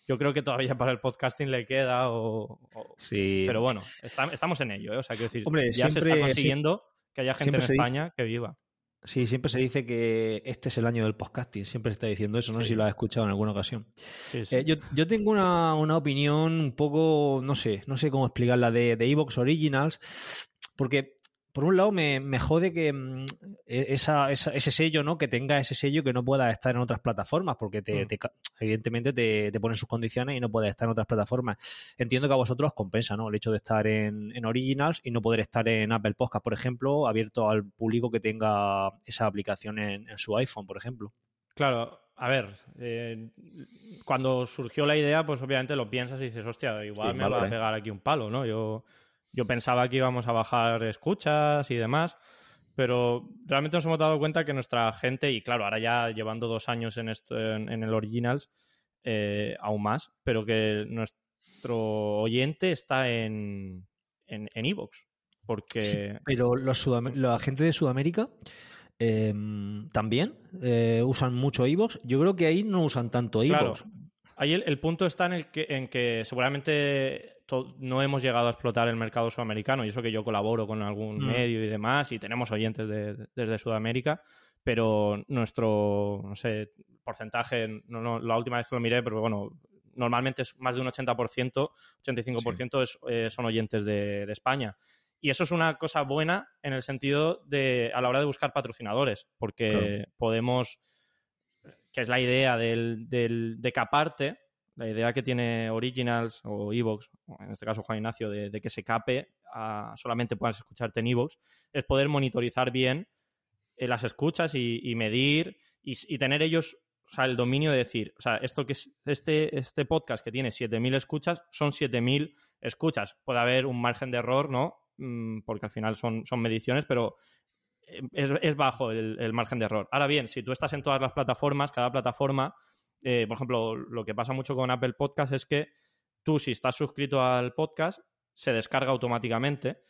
Yo creo que todavía para el podcasting le queda o... sí. Pero bueno, estamos en ello, ¿eh? O sea, quiero decir, ya se está consiguiendo que haya gente en España que viva. Sí, siempre se dice que este es el año del podcasting, siempre se está diciendo eso, no sé si lo has escuchado en alguna ocasión. Eh, yo, tengo una, opinión un poco, no sé, no sé cómo explicarla de Evox Originals, porque por un lado me, jode que mm, e, esa, ese sello, ¿no? Que tenga ese sello que no pueda estar en otras plataformas, porque te, mm. evidentemente te, te ponen sus condiciones y no puedes estar en otras plataformas. Entiendo que a vosotros compensa, ¿no? El hecho de estar en, Originals y no poder estar en Apple Podcast, por ejemplo, abierto al público que tenga esa aplicación en, su iPhone, por ejemplo. Claro, a ver, eh, cuando surgió la idea, pues obviamente lo piensas y dices, hostia, igual me va a pegar aquí un palo, ¿no? Yo yo pensaba que íbamos a bajar escuchas y demás, pero realmente nos hemos dado cuenta que nuestra gente, y claro, ahora ya llevando dos años en, esto, en, el Originals, eh, aún más, pero que nuestro oyente está en en Evox. porque... pero los la gente de Sudamérica em, también eh, usan mucho Evox. Yo creo que ahí no usan tanto Evox. Claro. Ahí el, punto está en el que, en que seguramente no hemos llegado a explotar el mercado sudamericano, y eso que yo colaboro con algún mm. medio y demás, y tenemos oyentes desde Sudamérica, pero nuestro, no sé, porcentaje, no, la última vez que lo miré, pero bueno, normalmente es más de un 80%, 85% eh, son oyentes de, España. Y eso es una cosa buena en el sentido de a la hora de buscar patrocinadores, porque podemos, que es la idea del, del, de caparte, la idea que tiene Originals o Evox, en este caso Juan Ignacio, de, que se cape, solamente puedas escucharte en Evox, es poder monitorizar bien eh, las escuchas y, medir y, tener ellos el dominio de decir, o sea, esto que es, este, este podcast que tiene 7.000 escuchas, son 7.000 escuchas. Puede haber un margen de error, ¿no? Mm, porque al final son, son mediciones, pero eh, es, bajo el, margen de error. Ahora bien, si tú estás en todas las plataformas, cada plataforma eh, por ejemplo, lo que pasa mucho con Apple Podcast es que tú, si estás suscrito al podcast, se descarga automáticamente.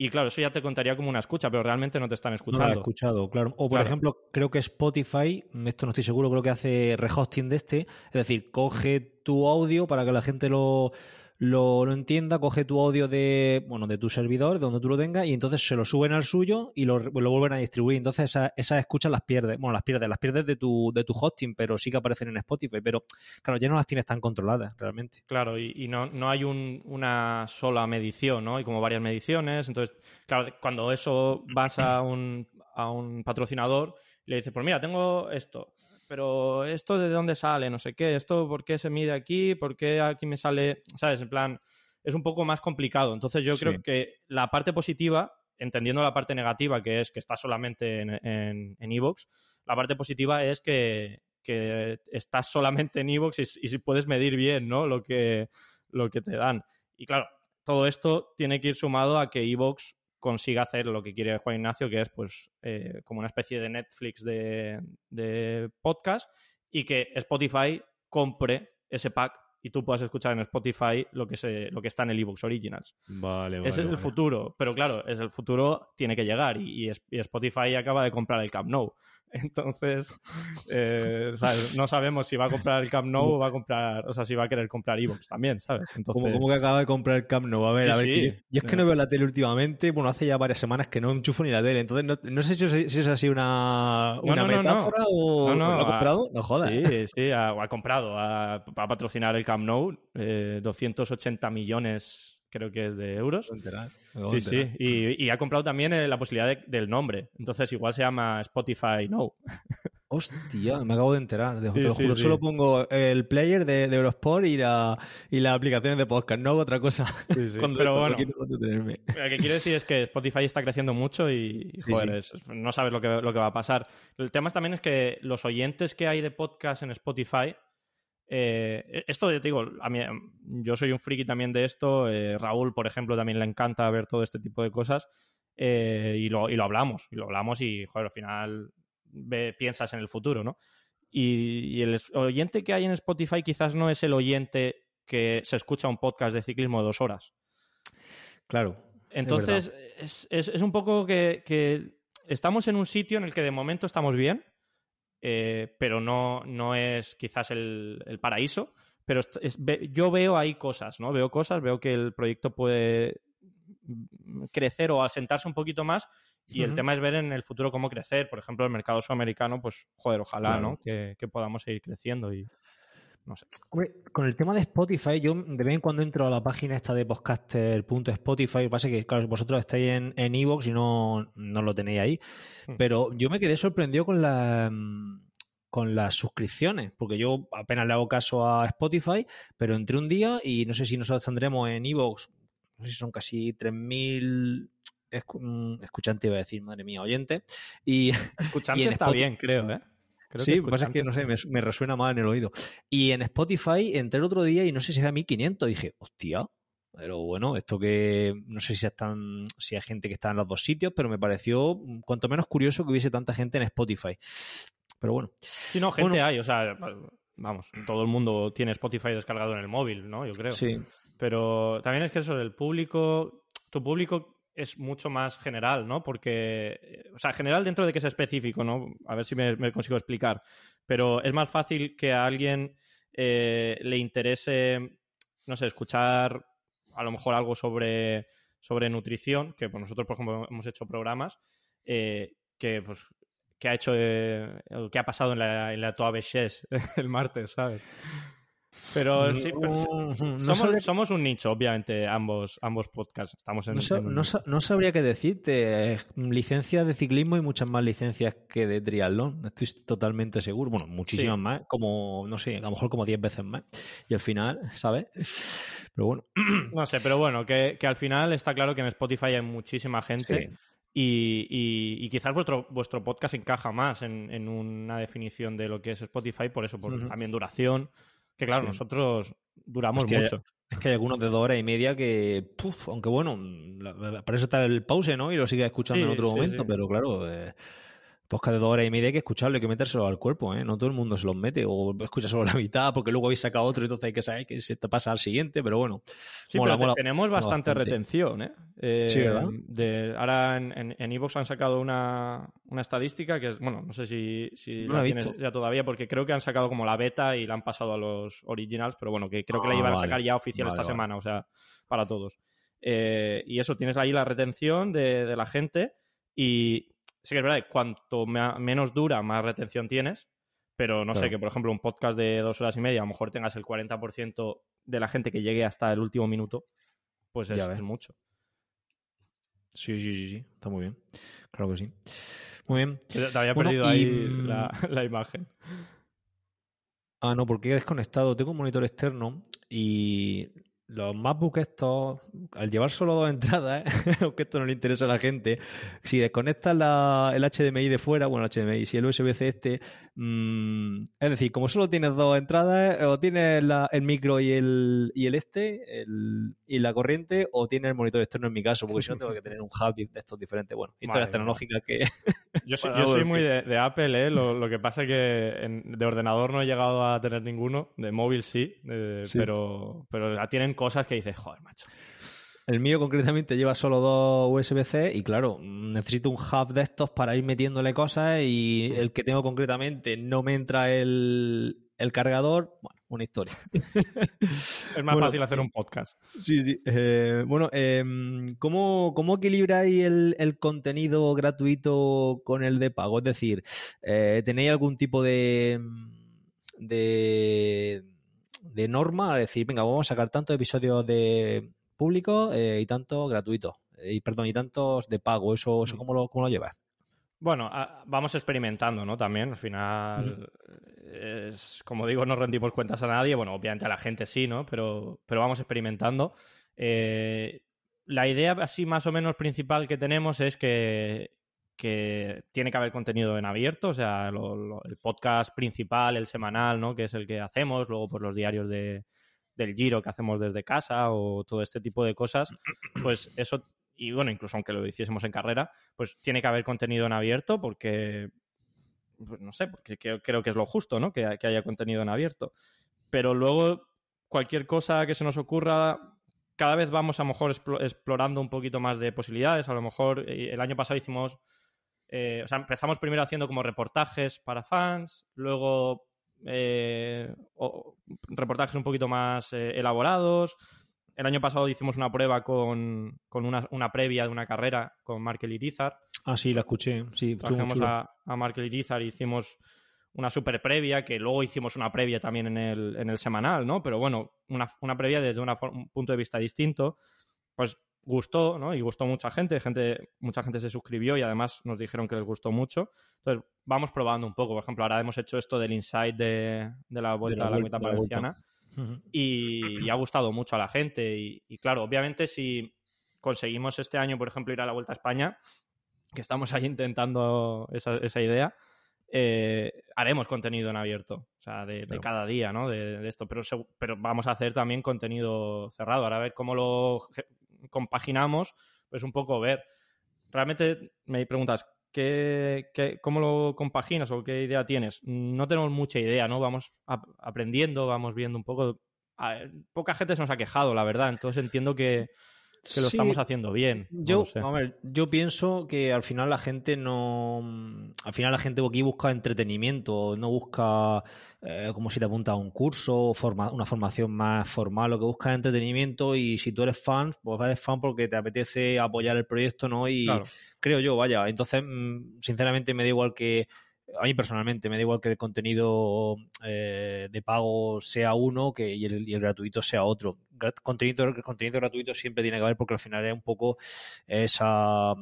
Y claro, eso ya te contaría como una escucha, pero realmente no te están escuchando. No lo he escuchado, claro. O por ejemplo, creo que Spotify, esto no estoy seguro, creo que hace rehosting de este, es decir, coge tu audio para que la gente lo, lo, entienda, coge tu audio de, bueno, de tu servidor, donde tú lo tengas, y entonces se lo suben al suyo y lo, lo vuelven a distribuir. Entonces esas esa escuchas las pierdes. Bueno, las pierdes, las pierdes de tu, de tu hosting, pero sí que aparecen en Spotify. Pero claro, ya no las tienes tan controladas realmente. Claro, y, no, no hay un, una sola medición, ¿no? Hay como varias mediciones. Entonces, claro, cuando eso vas a un, a un patrocinador, le dices, pues mira, tengo esto pero esto de dónde sale, no sé qué, esto por qué se mide aquí, por qué aquí me sale, ¿sabes? En plan, es un poco más complicado. Entonces yo creo que la parte positiva, entendiendo la parte negativa, que es que está solamente en Evox, en, Evox, la parte positiva es que, que estás solamente en Evox y, y, puedes medir bien, ¿no? Lo que, lo que te dan. Y claro, todo esto tiene que ir sumado a que Evox consiga hacer lo que quiere Juan Ignacio, que es pues eh, como una especie de Netflix de, podcast y que Spotify compre ese pack y tú puedas escuchar en Spotify lo que, se, lo que está en el ebook Originals. Vale, Ese es el futuro, pero claro, es el futuro tiene que llegar y, Spotify acaba de comprar el Camp Nou. Entonces, eh, no sabemos si va a comprar el Camp Nou o va a comprar, o sea, si va a querer comprar Evox también, ¿sabes? Entonces... ¿Cómo, que acaba de comprar el Camp Nou? A ver, a ver, yo es que no veo la tele últimamente, bueno, hace ya varias semanas que no enchufo ni la tele, entonces no, sé si, si, es así una, una metáfora o lo ha comprado, no jodas. Sí, sí, ha, ha comprado, va a patrocinar el Camp Nou, 280 eh, millones creo que es de euros. Sí, sí. Y, ha comprado también eh, la posibilidad del nombre. Entonces igual se llama Spotify No. Hostia, me acabo de enterar. te lo juro, solo pongo el player de, Eurosport y la, y las aplicaciones de podcast, no hago otra cosa. Pero bueno, lo que quiero decir es que Spotify está creciendo mucho y, joder, no sabes lo que, lo que va a pasar. El tema también es que los oyentes que hay de podcast en Spotify eh, esto, te digo, a mí, yo soy un friki también de esto. Eh, Raúl, por ejemplo, también le encanta ver todo este tipo de cosas. Eh, y, lo, y, lo, hablamos, y lo hablamos y, joder, al final piensas en el futuro, ¿no? Y, el oyente que hay en Spotify quizás no es el oyente que se escucha un podcast de ciclismo de dos horas. Claro. Entonces, es, es, un poco que, que estamos en un sitio en el que de momento estamos bien, eh, pero no, no es quizás el, paraíso. Pero yo veo ahí cosas, ¿no? Veo cosas, veo que el proyecto puede crecer o asentarse un poquito más y el tema es ver en el futuro cómo crecer. Por ejemplo, el mercado sudamericano, pues, joder, ojalá, ¿no? Que, que, podamos seguir creciendo y, no sé. con el tema de Spotify, yo de vez en cuando entro a la página esta de podcaster.spotify, pasa que claro, vosotros estáis en Evox y no, no, lo tenéis ahí, hmm. pero yo me quedé sorprendido con la con las suscripciones, porque yo apenas le hago caso a Spotify, pero entré un día y no sé si nosotros tendremos en Evox, no sé si son casi 3.000 mm, escuchantes, iba a decir, madre mía, oyentes. Y, escuchante está bien, creo, ¿eh? Sí, lo que pasa es que no sé, me, resuena mal en el oído. Y en Spotify entré el otro día y no sé si era 1500. Dije, hostia, pero bueno, esto que no sé si están, si hay gente que está en los dos sitios, pero me pareció mm, cuanto menos curioso que hubiese tanta gente en Spotify. Pero bueno. Sí, no, gente hay, o sea, vamos, todo el mundo tiene Spotify descargado en el móvil, ¿no? Yo creo. Sí. Pero también es que eso, el público, tu público es mucho más general, ¿no? Porque, eh, o sea, general dentro de que es específico, ¿no? A ver si me, consigo explicar. Pero es más fácil que a alguien eh, le interese, no sé, escuchar a lo mejor algo sobre, sobre nutrición, que pues, nosotros, por ejemplo, hemos hecho programas eh, que, pues, que ha hecho, que ha pasado en la, en la Toave el martes, ¿sabes? Pero sí, somos, un nicho, obviamente, ambos, ambos podcasts. Estamos en, no, no, sabría qué decirte. Licencias de ciclismo y muchas más licencias que de triatlón. Estoy totalmente seguro. Bueno, muchísimas más. Como, no sé, a lo mejor como 10 veces más. Y al final, ¿sabes? Pero bueno. No sé, pero bueno, que, al final está claro que en Spotify hay muchísima gente. Y, quizás vuestro, vuestro podcast encaja más en, una definición de lo que es Spotify, por eso, por también duración, que claro, nosotros duramos mucho. Es que hay algunos de dos horas y media que, aunque bueno, para eso está el pause, ¿no? Y lo sigue escuchando en otro momento, pero claro, eh, podcast de dos horas y media hay que escucharlo, hay que metérselo al cuerpo, ¿eh? No todo el mundo se los mete o escucha solo la mitad porque luego habéis sacado otro y entonces hay que saber que se te pasa al siguiente, pero bueno. Sí, pero tenemos bastante, retención, ¿eh? ¿eh? sí, ¿verdad? De, ahora en Evox en, han sacado una, una, estadística que es, bueno, no sé si, si la, tienes ya todavía porque creo que han sacado como la beta y la han pasado a los originals, pero bueno, que creo que la ah, iban a sacar ya oficial esta semana, o sea, para todos. Eh, y eso, tienes ahí la retención de, de la gente y sí que es verdad cuanto menos dura, más retención tienes, pero no sé, que por ejemplo un podcast de dos horas y media, a lo mejor tengas el 40% de la gente que llegue hasta el último minuto, pues es, es mucho. Sí, sí, sí, sí, está muy bien. Claro que sí. Muy bien. Te había perdido ahí la, la, imagen. Ah, no, porque he desconectado. Tengo un monitor externo y los MacBook estos, al llevar solo dos entradas, aunque esto no le interesa a la gente, si desconectas el HDMI de fuera, bueno, el HDMI, si el USB-C este, mm, es decir, como solo tienes dos entradas, o tienes el micro y el, y el este, y la corriente, o tienes el monitor externo en mi caso, porque si no tengo que tener un hub de estos diferentes. Bueno, historias tecnológicas que... yo, soy, muy de, Apple, ¿eh? Lo, que pasa es que de ordenador no he llegado a tener ninguno, de móvil sí, pero, pero la tienen cosas que dices, joder, macho. El mío concretamente lleva solo dos USB-C y claro, necesito un hub de estos para ir metiéndole cosas y el que tengo concretamente no me entra el, el cargador. Bueno, una historia. es más fácil hacer un podcast. Sí, sí. Eh, bueno, eh, ¿cómo, ¿cómo, equilibráis el, el, contenido gratuito con el de pago? Es decir, eh, ¿tenéis algún tipo de, de, de norma? Es decir, venga, vamos a sacar tantos episodios de público y tantos gratuitos. y perdón, y tantos de pago. ¿Eso, eso mm. cómo, lo, cómo lo llevas? Bueno, vamos experimentando, ¿no? También, al final, es, como digo, no rendimos cuentas a nadie. Bueno, obviamente a la gente sí, ¿no? Pero, pero vamos experimentando. Eh, la idea así más o menos principal que tenemos es que, que tiene que haber contenido en abierto, o sea, el podcast principal, el semanal, ¿no? Que es el que hacemos, luego por los diarios de, del giro que hacemos desde casa o todo este tipo de cosas, pues eso y bueno, incluso aunque lo hiciésemos en carrera, pues tiene que haber contenido en abierto porque, pues no sé, porque creo, que es lo justo, ¿no? Que, haya contenido en abierto. Pero luego, cualquier cosa que se nos ocurra, cada vez vamos a lo mejor explorando un poquito más de posibilidades. A lo mejor eh, el año pasado hicimos, eh, o sea, empezamos primero haciendo como reportajes para fans, luego eh, reportajes un poquito más elaborados, el año pasado hicimos una prueba con, una, previa de una carrera con Markel Irizar. Ah, sí, la escuché. Sí, Trajimos a, a Markel Irizar y hicimos una super previa, que luego hicimos una previa también en el, en el semanal, ¿no? Pero bueno, una, una previa desde un punto de vista distinto. Pues gustó, ¿no? Y gustó mucha gente, gente, mucha gente se suscribió y además nos dijeron que les gustó mucho. Entonces, vamos probando un poco. Por ejemplo, ahora hemos hecho esto del insight de, la vuelta a la vuelta valenciana y, ha gustado mucho a la gente. Y, claro, obviamente si conseguimos este año, por ejemplo, ir a la Vuelta a España, que estamos ahí intentando esa, esa idea, eh, haremos contenido en abierto, o sea, de, cada día, ¿no? De, esto, pero, pero vamos a hacer también contenido cerrado. Ahora a ver cómo lo compaginamos, pues un poco ver. Realmente me preguntas, cómo lo compaginas o qué idea tienes? No tenemos mucha idea, ¿no? Vamos aprendiendo, vamos viendo un poco. poca gente se nos ha quejado, la verdad. Entonces entiendo que, que lo estamos haciendo bien. Yo, yo pienso que al final la gente no. Al final la gente aquí busca entretenimiento, no busca eh, como si te apunta a un curso, forma, una formación más formal, lo que busca es entretenimiento y si tú eres fan, pues eres fan porque te apetece apoyar el proyecto, ¿no? Y creo yo, vaya. Entonces, mm, sinceramente me da igual que a mí personalmente me da igual que el contenido eh, de pago sea uno que, y, el, gratuito sea otro. Contenido, contenido gratuito siempre tiene que haber porque al final es un poco esa,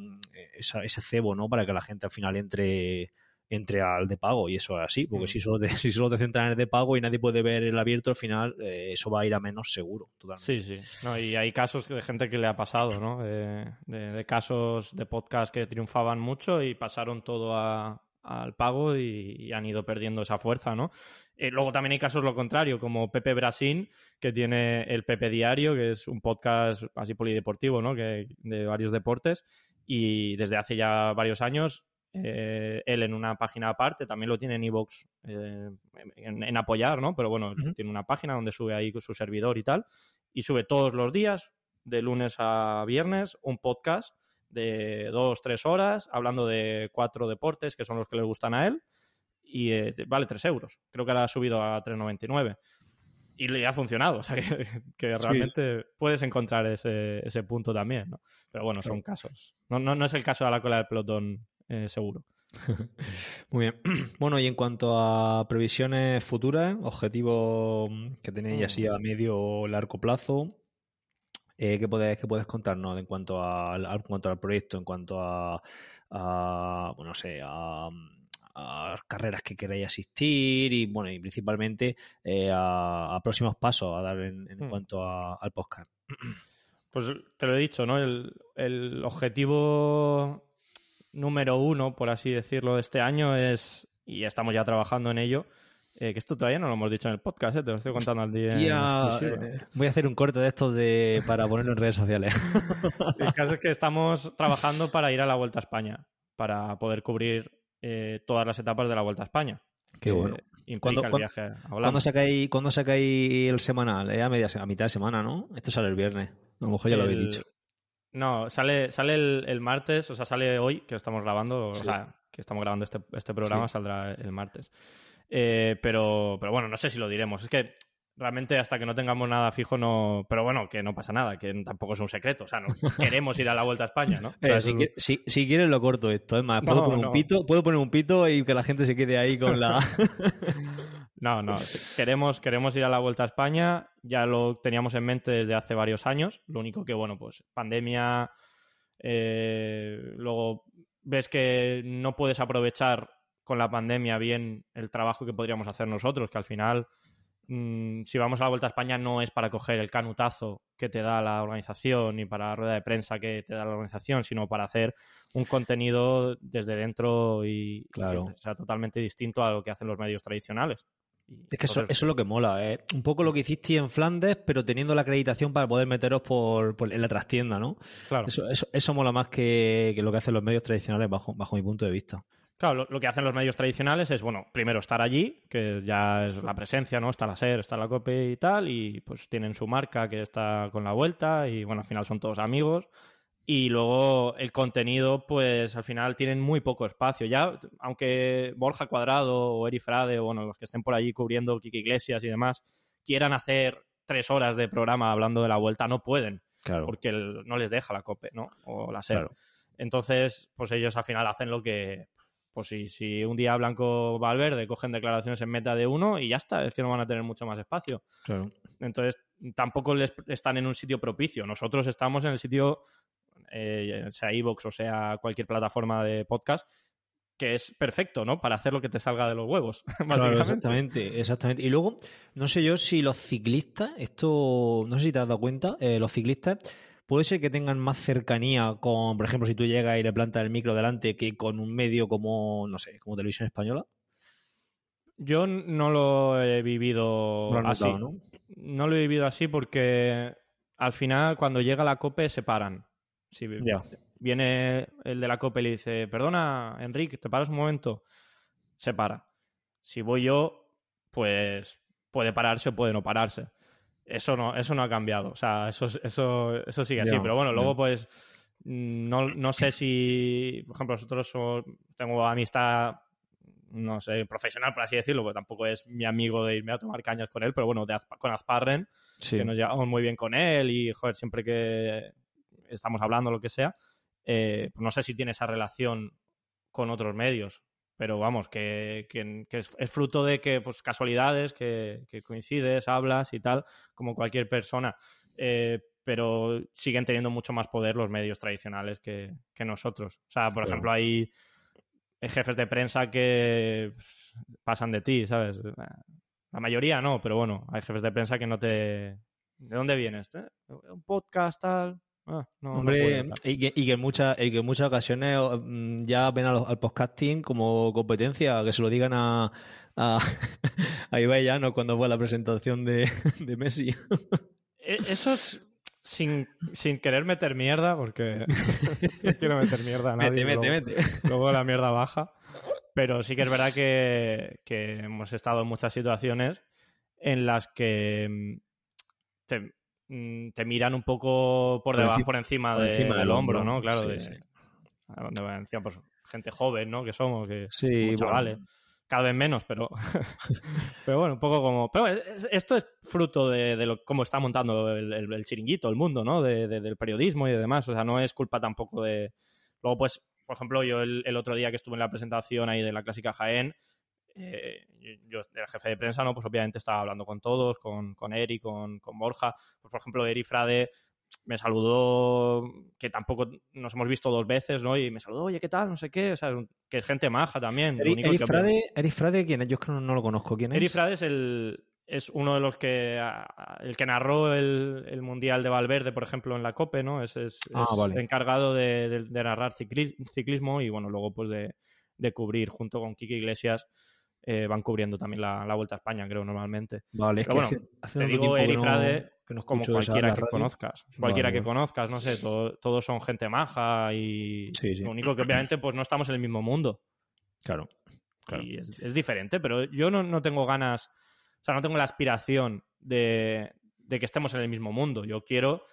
ese cebo, ¿no? Para que la gente al final entre entre al de pago y eso es así, porque si, solo te, si solo te centras en el de pago y nadie puede ver el abierto al final, eh, eso va a ir a menos seguro. Sí, sí. No, y hay casos de gente que le ha pasado, ¿no? de, casos de podcast que triunfaban mucho y pasaron todo a, al pago y, han ido perdiendo esa fuerza, ¿no? Eh, luego también hay casos lo contrario, como Pepe Brasín, que tiene el Pepe Diario, que es un podcast así polideportivo, ¿no? Que, de varios deportes. Y desde hace ya varios años, eh, él en una página aparte, también lo tiene en Evox eh, en, apoyar, ¿no? Pero bueno, tiene una página donde sube ahí su servidor y tal. Y sube todos los días, de lunes a viernes, un podcast de dos, tres horas, hablando de cuatro deportes que son los que le gustan a él, y eh, vale tres euros. Creo que ahora ha subido a 3,99. Y le ha funcionado, o sea que, realmente puedes encontrar ese, ese, punto también, ¿no? Pero bueno, son casos. No, no, no, es el caso de la cola del pelotón, eh, seguro. Muy bien. Bueno, y en cuanto a previsiones futuras, objetivos que tenéis así a mm. medio o largo plazo, eh, ¿qué, puedes, ¿Qué puedes contarnos en cuanto, al, cuanto al proyecto, en cuanto a, bueno, no sé, a, carreras que queréis asistir y, bueno, y principalmente eh, a, próximos pasos a dar en, hmm. cuanto al podcast? Pues te lo he dicho, ¿no? El, el objetivo número uno, por así decirlo, de este año es, y estamos ya trabajando en ello, eh, que esto todavía no lo hemos dicho en el podcast, eh, te lo estoy contando al día. Eh, voy a hacer un corte de estos de, para ponerlo en redes sociales. el caso es que estamos trabajando para ir a la Vuelta a España, para poder cubrir todas las etapas de la Vuelta a España. Qué bueno. ¿Cuándo, ¿cuándo, sacáis, ¿Cuándo sacáis el semanal? a, media, a mitad de semana, ¿no? Esto sale el viernes. A lo mejor ya lo habéis dicho. No, sale, sale el, martes, o sea, sale hoy, que estamos grabando, o sea, que estamos grabando este, este programa, saldrá el martes. Eh, pero, pero bueno, no sé si lo diremos. Es que realmente hasta que no tengamos nada fijo no... Pero bueno, que no pasa nada, que tampoco es un secreto. O sea, no queremos ir a la Vuelta a España, ¿no? Eh, si, si, quieres lo corto esto. Es más, puedo, poner un pito, puedo poner un pito y que la gente se quede ahí con la... no, no. Queremos, queremos ir a la Vuelta a España. Ya lo teníamos en mente desde hace varios años. Lo único que, bueno, pues pandemia... Eh, luego ves que no puedes aprovechar con la pandemia bien el trabajo que podríamos hacer nosotros, que al final Mm, si vamos a la Vuelta a España no es para coger el canutazo que te da la organización ni para la rueda de prensa que te da la organización, sino para hacer un contenido desde dentro y, claro. sea totalmente distinto a lo que hacen los medios tradicionales. Es que eso, es lo que mola, ¿eh? un poco lo que hiciste en Flandes, pero teniendo la acreditación para poder meteros por, en la trastienda, ¿no? Claro. Eso, eso, mola más que, que, lo que hacen los medios tradicionales bajo, bajo mi punto de vista. Claro, lo, que hacen los medios tradicionales es, bueno, primero estar allí, que ya es la presencia, ¿no? Está la SER, está la COPE y tal, y pues tienen su marca que está con la vuelta, y bueno, al final son todos amigos. Y luego el contenido, pues al final tienen muy poco espacio. Ya, aunque Borja Cuadrado o Eri Frade, o bueno, los que estén por allí cubriendo Kiki Iglesias y demás, quieran hacer tres horas de programa hablando de la vuelta, no pueden. Claro. Porque no les deja la COPE, ¿no? O la SER. Entonces, pues ellos al final hacen lo que, pues si, si un día Blanco Valverde cogen declaraciones en meta de uno y ya está, es que no van a tener mucho más espacio. Claro. Entonces, tampoco les están en un sitio propicio. Nosotros estamos en el sitio, eh, sea iVoox o sea cualquier plataforma de podcast, que es perfecto, ¿no? Para hacer lo que te salga de los huevos. Claro, exactamente, exactamente. Y luego, no sé yo si los ciclistas, esto, no sé si te has dado cuenta, eh, los ciclistas puede ser que tengan más cercanía con, por ejemplo, si tú llegas y le plantas el micro delante que con un medio como, no sé, como Televisión Española? Yo no lo he vivido así. ¿no? ¿no? lo he vivido así porque al final cuando llega la COPE se paran. Si viene el de la COPE y le dice, perdona, Enrique, ¿te paras un momento? Se para. Si voy yo, pues puede pararse o puede no pararse eso no, eso no ha cambiado. O sea, eso, eso, eso sigue así. Pero bueno, luego pues no, no, sé si, por ejemplo, nosotros tengo amistad, no sé, profesional, por así decirlo, porque tampoco es mi amigo de irme a tomar cañas con él, pero bueno, de con Azparren, que nos llevamos muy bien con él y, joder, siempre que estamos hablando, lo que sea, eh, pues no sé si tiene esa relación con otros medios pero vamos, que, es, fruto de que, pues, casualidades, que, coincides, hablas y tal, como cualquier persona. Eh, pero siguen teniendo mucho más poder los medios tradicionales que, nosotros. O sea, por ejemplo, hay jefes de prensa que pues, pasan de ti, ¿sabes? La mayoría no, pero bueno, hay jefes de prensa que no te... ¿De dónde vienes? ¿Eh? ¿Un podcast tal? Ah, Hombre, y, que, y, que en muchas, y que en muchas ocasiones mm, ya ven al, podcasting como competencia, que se lo digan a, a, a Ibai ¿no? cuando fue la presentación de, de Messi. E, eso es sin, sin querer meter mierda, porque no quiero meter mierda a nadie. Mete, mete, luego, mete. Luego la mierda baja. Pero sí que es verdad que, que hemos estado en muchas situaciones en las que te, Mm, te miran un poco por, debajo, por encima, del hombro, ¿no? Claro, de, donde pues, gente joven, ¿no? Que somos, que sí, chavales. Cada vez menos, pero, pero bueno, un poco como... Pero esto es fruto de, lo, cómo está montando el, chiringuito, el mundo, ¿no? del periodismo y demás. O sea, no es culpa tampoco de... Luego, pues, por ejemplo, yo el, el, otro día que estuve en la presentación ahí de la Clásica Jaén, eh, yo, el jefe de prensa, ¿no? Pues obviamente estaba hablando con todos, con, con Eri, con, con Borja. Pues, por ejemplo, Eri Frade me saludó, que tampoco nos hemos visto dos veces, ¿no? Y me saludó, oye, ¿qué tal? No sé qué, o sea, que es gente maja también. Eri, Frade, Eri Frade, ¿quién es? Yo es que no, lo conozco, ¿quién es? Eri Frade es el, es uno de los que el que narró el, el, mundial de Valverde por ejemplo en la Cope no es, es, ah, encargado de, de, narrar ciclismo y bueno luego pues de, de, cubrir junto con Kiki Iglesias eh, van cubriendo también la, Vuelta a España, creo, normalmente. Vale, es que bueno, te digo Eri Frade como cualquiera que conozcas. Cualquiera que conozcas, no sé, todos son gente maja y lo único que obviamente pues no estamos en el mismo mundo. Claro. Y es, diferente, pero yo no, tengo ganas, o sea, no tengo la aspiración de, de que estemos en el mismo mundo. Yo quiero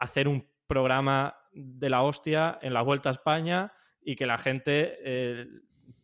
hacer un programa de la hostia en la Vuelta a España y que la gente eh,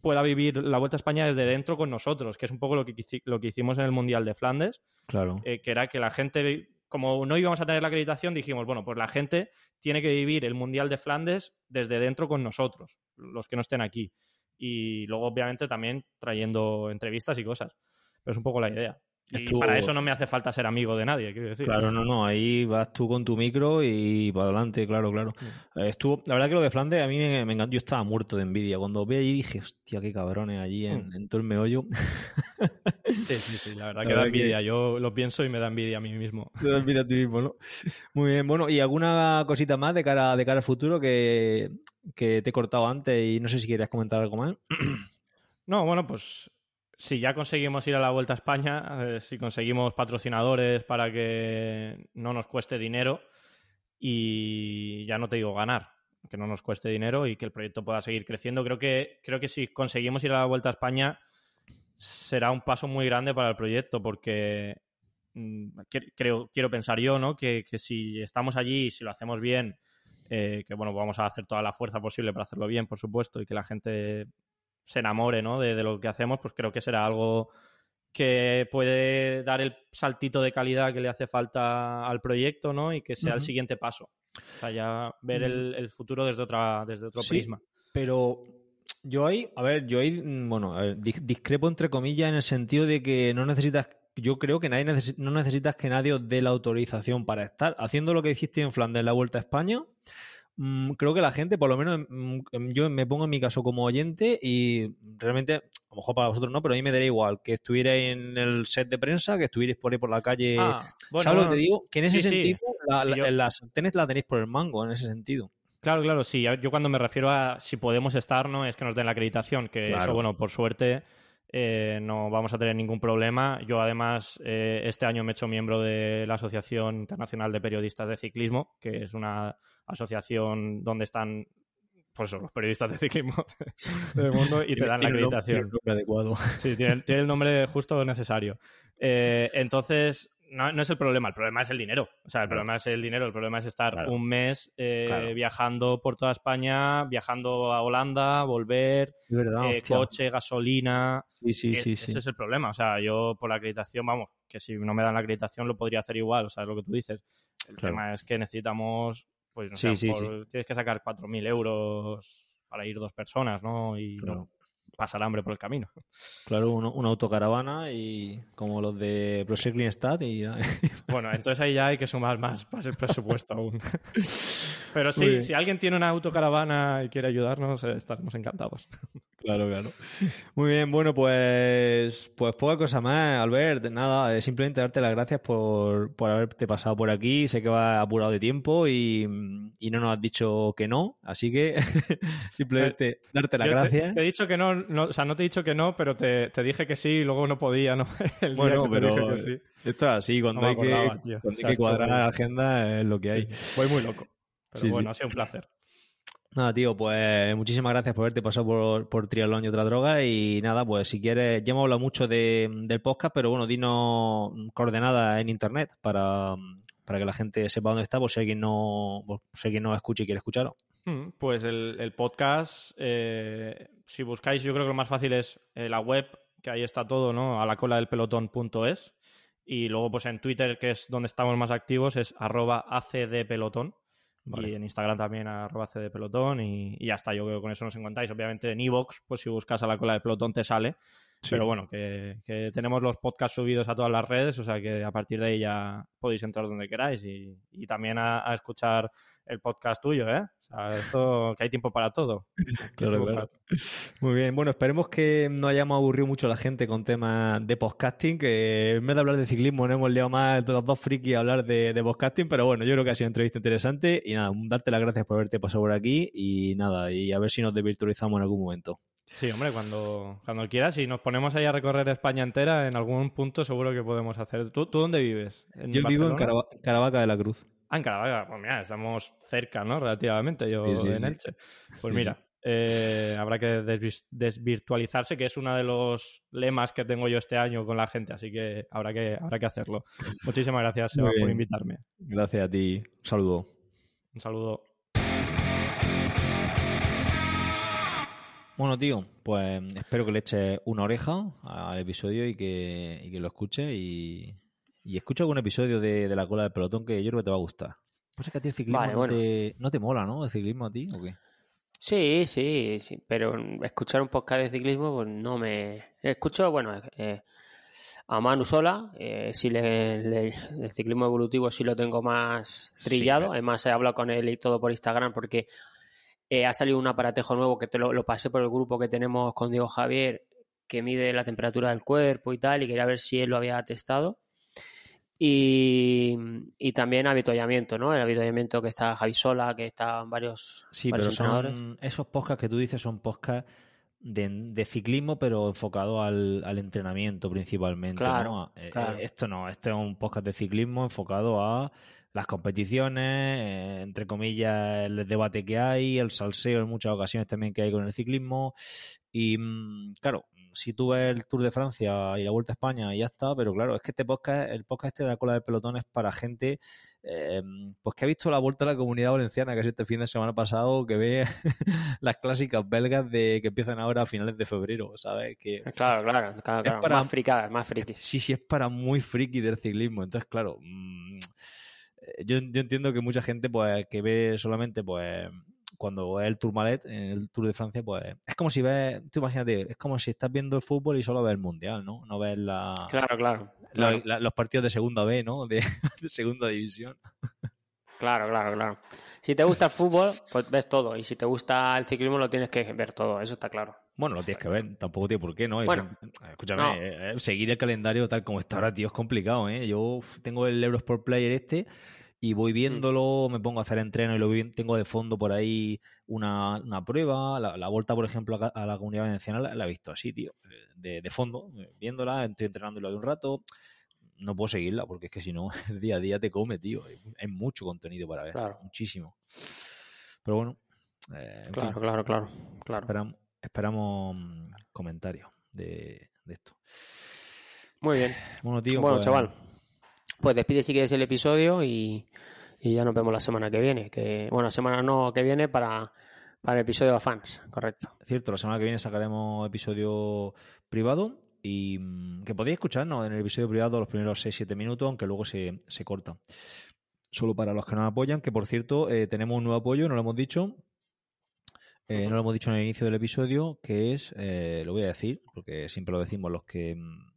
pueda vivir la Vuelta a España desde dentro con nosotros, que es un poco lo que, lo que hicimos en el Mundial de Flandes. Claro. Eh, que era que la gente, como no íbamos a tener la acreditación, dijimos, bueno, pues la gente tiene que vivir el Mundial de Flandes desde dentro con nosotros, los que no estén aquí. Y luego, obviamente, también trayendo entrevistas y cosas. Pero es un poco la idea. Y para eso no me hace falta ser amigo de nadie, quiero decir. Claro, no, no, ahí vas tú con tu micro y para adelante, claro, claro. Eh, estuvo, la verdad que lo de Flandes a mí me, encantó, yo estaba muerto de envidia. Cuando vi allí dije, hostia, qué cabrones allí en, mm. todo el meollo. Sí, sí, sí, la verdad que da envidia. Yo lo pienso y me da envidia a mí mismo. Te da envidia a ti mismo, ¿no? Muy bien, bueno, ¿y alguna cosita más de cara, de cara al futuro que, que te he cortado antes y no sé si quieres comentar algo más? No, bueno, pues si ya conseguimos ir a la Vuelta a España, eh, si conseguimos patrocinadores para que no nos cueste dinero y ya no te digo ganar, que no nos cueste dinero y que el proyecto pueda seguir creciendo, creo que, creo que si conseguimos ir a la Vuelta a España será un paso muy grande para el proyecto porque mm, creo, quiero pensar yo, ¿no? Que, si estamos allí y si lo hacemos bien, eh, que bueno, vamos a hacer toda la fuerza posible para hacerlo bien, por supuesto, y que la gente se enamore ¿no? de, lo que hacemos, pues creo que será algo que puede dar el saltito de calidad que le hace falta al proyecto, ¿no? Y que sea el siguiente paso. O sea, ya ver el, futuro desde otra, desde otro prisma. Pero yo ahí, a ver, yo ahí, mm, bueno, discrepo entre comillas en el sentido de que no necesitas, yo creo que nadie no necesitas que nadie os dé la autorización para estar. Haciendo lo que hiciste en Flandes, la Vuelta a España, creo que la gente, por lo menos mm, em, yo me pongo en mi caso como oyente y realmente, a lo mejor para vosotros no, pero a mí me daría igual que estuvierais en el set de prensa, que estuvierais por ahí por la calle. Ah, ¿Sabes lo que te digo? Que en ese sentido las antenas las tenéis por el mango, en ese sentido. Claro, claro, sí. Yo cuando me refiero a si podemos estar, no es que nos den la acreditación, que eso, bueno, por suerte eh, no vamos a tener ningún problema. Yo además eh, este año me he hecho miembro de la Asociación Internacional de Periodistas de Ciclismo, que es una asociación donde están pues los periodistas de ciclismo del mundo y te dan la acreditación. Tiene adecuado. Sí, tiene, el nombre justo necesario. Eh, entonces, no, es el problema, el problema es el dinero. O sea, el problema es el dinero, el problema es estar un mes eh, viajando por toda España, viajando a Holanda, volver, eh, coche, gasolina. Sí, sí, sí, Ese es el problema. O sea, yo por la acreditación, vamos, que si no me dan la acreditación lo podría hacer igual, o sea, es lo que tú dices. El tema es que necesitamos, pues no sé, tienes que sacar 4.000 euros para ir dos personas, ¿no? Y no, pasar hambre por el camino. Claro, una autocaravana y como los de Pro Stat y... Bueno, entonces ahí ya hay que sumar más para el presupuesto aún. Pero sí, si alguien tiene una autocaravana y quiere ayudarnos, eh, estaremos encantados. Claro, claro. Muy bien, bueno, pues, pues poca cosa más, Albert. Nada, eh, simplemente darte las gracias por, por haberte pasado por aquí. Sé que va apurado de tiempo y, no nos has dicho que no, así que simplemente darte las gracias. Te, he dicho que no, o sea, no te he dicho que no, pero te, dije que sí y luego no podía, ¿no? bueno, pero esto es así, cuando, hay, que, cuadrar la agenda es lo que hay. Voy muy loco. Pero bueno, ha sido un placer. Nada, tío, pues muchísimas gracias por haberte pasado por, por Triatlón y otra droga. Y nada, pues si quieres, ya hemos hablado mucho del podcast, pero bueno, dinos coordenadas en internet para, que la gente sepa dónde está, por si alguien no, si alguien no escucha y quiere escucharlo. Hmm, pues el, podcast, eh, si buscáis, yo creo que lo más fácil es eh, la web, que ahí está todo, ¿no? A la cola del pelotón.es. Y luego, pues en Twitter, que es donde estamos más activos, es arroba acdpelotón. Y en Instagram también arroba cdpelotón y, y ya está. Yo creo que con eso nos encontráis. Obviamente en Evox, pues si buscas a la cola del pelotón te sale. Pero bueno, que, tenemos los podcasts subidos a todas las redes, o sea que a partir de ahí ya podéis entrar donde queráis y, también a, escuchar el podcast tuyo, ¿eh? O sea, esto, que hay tiempo para todo. claro, Muy bien, bueno, esperemos que no hayamos aburrido mucho a la gente con temas de podcasting, que en vez de hablar de ciclismo no hemos liado más de los dos frikis a hablar de, de podcasting, pero bueno, yo creo que ha sido una entrevista interesante y nada, darte las gracias por haberte pasado por aquí y nada, y a ver si nos desvirtualizamos en algún momento. Sí, hombre, cuando, cuando quieras, si nos ponemos ahí a recorrer España entera, en algún punto seguro que podemos hacer. ¿Tú, tú dónde vives? yo vivo en Caravaca de la Cruz. Ah, en Caravaca, pues mira, estamos cerca, ¿no? Relativamente, yo en Elche. Pues mira, eh, habrá que desvirtualizarse, que es uno de los lemas que tengo yo este año con la gente, así que habrá que, habrá que hacerlo. Muchísimas gracias, Seba, por invitarme. Gracias a ti. Un saludo. Un saludo. Bueno, tío, pues espero que le eches una oreja al episodio y que, lo escuche y, y escucha algún episodio de, la cola del pelotón que yo creo que te va a gustar. Pues es que a ti el ciclismo no, te, no, te, mola, ¿no? El ciclismo a ti, ¿o qué? Sí, sí, sí, pero escuchar un podcast de ciclismo pues no me... Escucho, bueno, eh, a Manu Sola, eh, si le, el ciclismo evolutivo sí lo tengo más trillado, además he hablado con él y todo por Instagram porque eh, ha salido un aparatejo nuevo que te lo, pasé por el grupo que tenemos con Diego Javier, que mide la temperatura del cuerpo y tal, y quería ver si él lo había testado. Y, también avituallamiento, ¿no? El avituallamiento que está Javi Sola, que están varios. Sí, pero son esos podcasts que tú dices son podcasts de, ciclismo, pero enfocado al, entrenamiento principalmente. Claro, eh, eh, esto no, esto es un podcast de ciclismo enfocado a las competiciones, eh, entre comillas, el debate que hay, el salseo en muchas ocasiones también que hay con el ciclismo. Y mm, claro, si tú ves el Tour de Francia y la Vuelta a España y ya está, pero claro, es que este podcast, el podcast este de la cola de pelotón es para gente eh, pues que ha visto la Vuelta a la Comunidad Valenciana, que es este fin de semana pasado, que ve las clásicas belgas de que empiezan ahora a finales de febrero, ¿sabes? Que claro, claro, claro, para, más fricadas, más frikis. Sí, sí, es para muy friki del ciclismo. Entonces, claro, mm, eh, yo, entiendo que mucha gente pues que ve solamente pues cuando es el Tourmalet, en el Tour de Francia, pues es como si ves, tú imagínate, es como si estás viendo el fútbol y solo ves el Mundial, ¿no? No ves la, claro, claro, los partidos de segunda B, ¿no? De, segunda división. Claro, claro, claro. Si te gusta el fútbol, pues ves todo. Y si te gusta el ciclismo, lo tienes que ver todo. Eso está claro. Bueno, lo tienes que ver. Tampoco tiene por qué, ¿no? escúchame, eh, eh, seguir el calendario tal como está ahora, tío, es complicado, ¿eh? Yo tengo el Eurosport Player este y voy mm. viéndolo, me pongo a hacer entreno y lo tengo de fondo por ahí una, prueba. La, vuelta, por ejemplo, a, la comunidad valenciana la, he visto así, tío, de, de, fondo, viéndola, estoy entrenándola de un rato. No puedo seguirla porque es que si no, el día a día te come, tío. Hay mucho contenido para ver, muchísimo. Pero bueno. Eh, claro, claro, claro, claro, Esperamos, mm, comentarios de, esto. Muy bien. Bueno, tío. Bueno, pues, chaval. Pues despide si quieres el episodio y, ya nos vemos la semana que viene. Que, bueno, semana no que viene para, para el episodio de fans, correcto. Cierto, la semana que viene sacaremos episodio privado y mm, que podéis escucharnos en el episodio privado los primeros 6-7 minutos, aunque luego se, se, corta. Solo para los que nos apoyan, que por cierto, eh, tenemos un nuevo apoyo, no lo hemos dicho. Eh, no lo hemos dicho en el inicio del episodio, que es, eh, lo voy a decir, porque siempre lo decimos los que mm,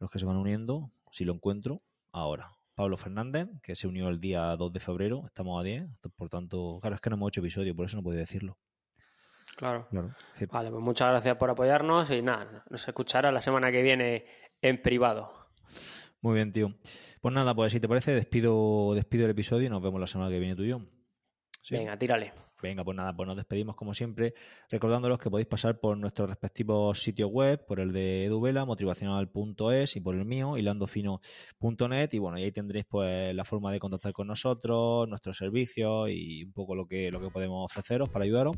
los que se van uniendo, si lo encuentro, ahora. Pablo Fernández, que se unió el día 2 de febrero, estamos a 10, por tanto, claro, es que no hemos hecho episodio, por eso no podía decirlo. Claro. vale, pues muchas gracias por apoyarnos y nada, nos escuchará la semana que viene en privado. Muy bien, tío. Pues nada, pues si te parece, despido, despido el episodio y nos vemos la semana que viene tú y yo. Venga, tírale. Venga, pues nada, pues nos despedimos como siempre, recordándolos que podéis pasar por nuestros respectivos sitios web, por el de Eduvela, motivacional.es y por el mío, hilandofino.net y bueno, ahí tendréis pues la forma de contactar con nosotros, nuestros servicios y un poco lo que, lo que podemos ofreceros para ayudaros.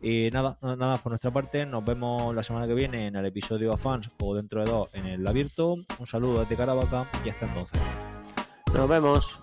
Y nada, nada por nuestra parte, nos vemos la semana que viene en el episodio a fans o dentro de dos en el abierto. Un saludo desde Caravaca y hasta entonces. Nos vemos.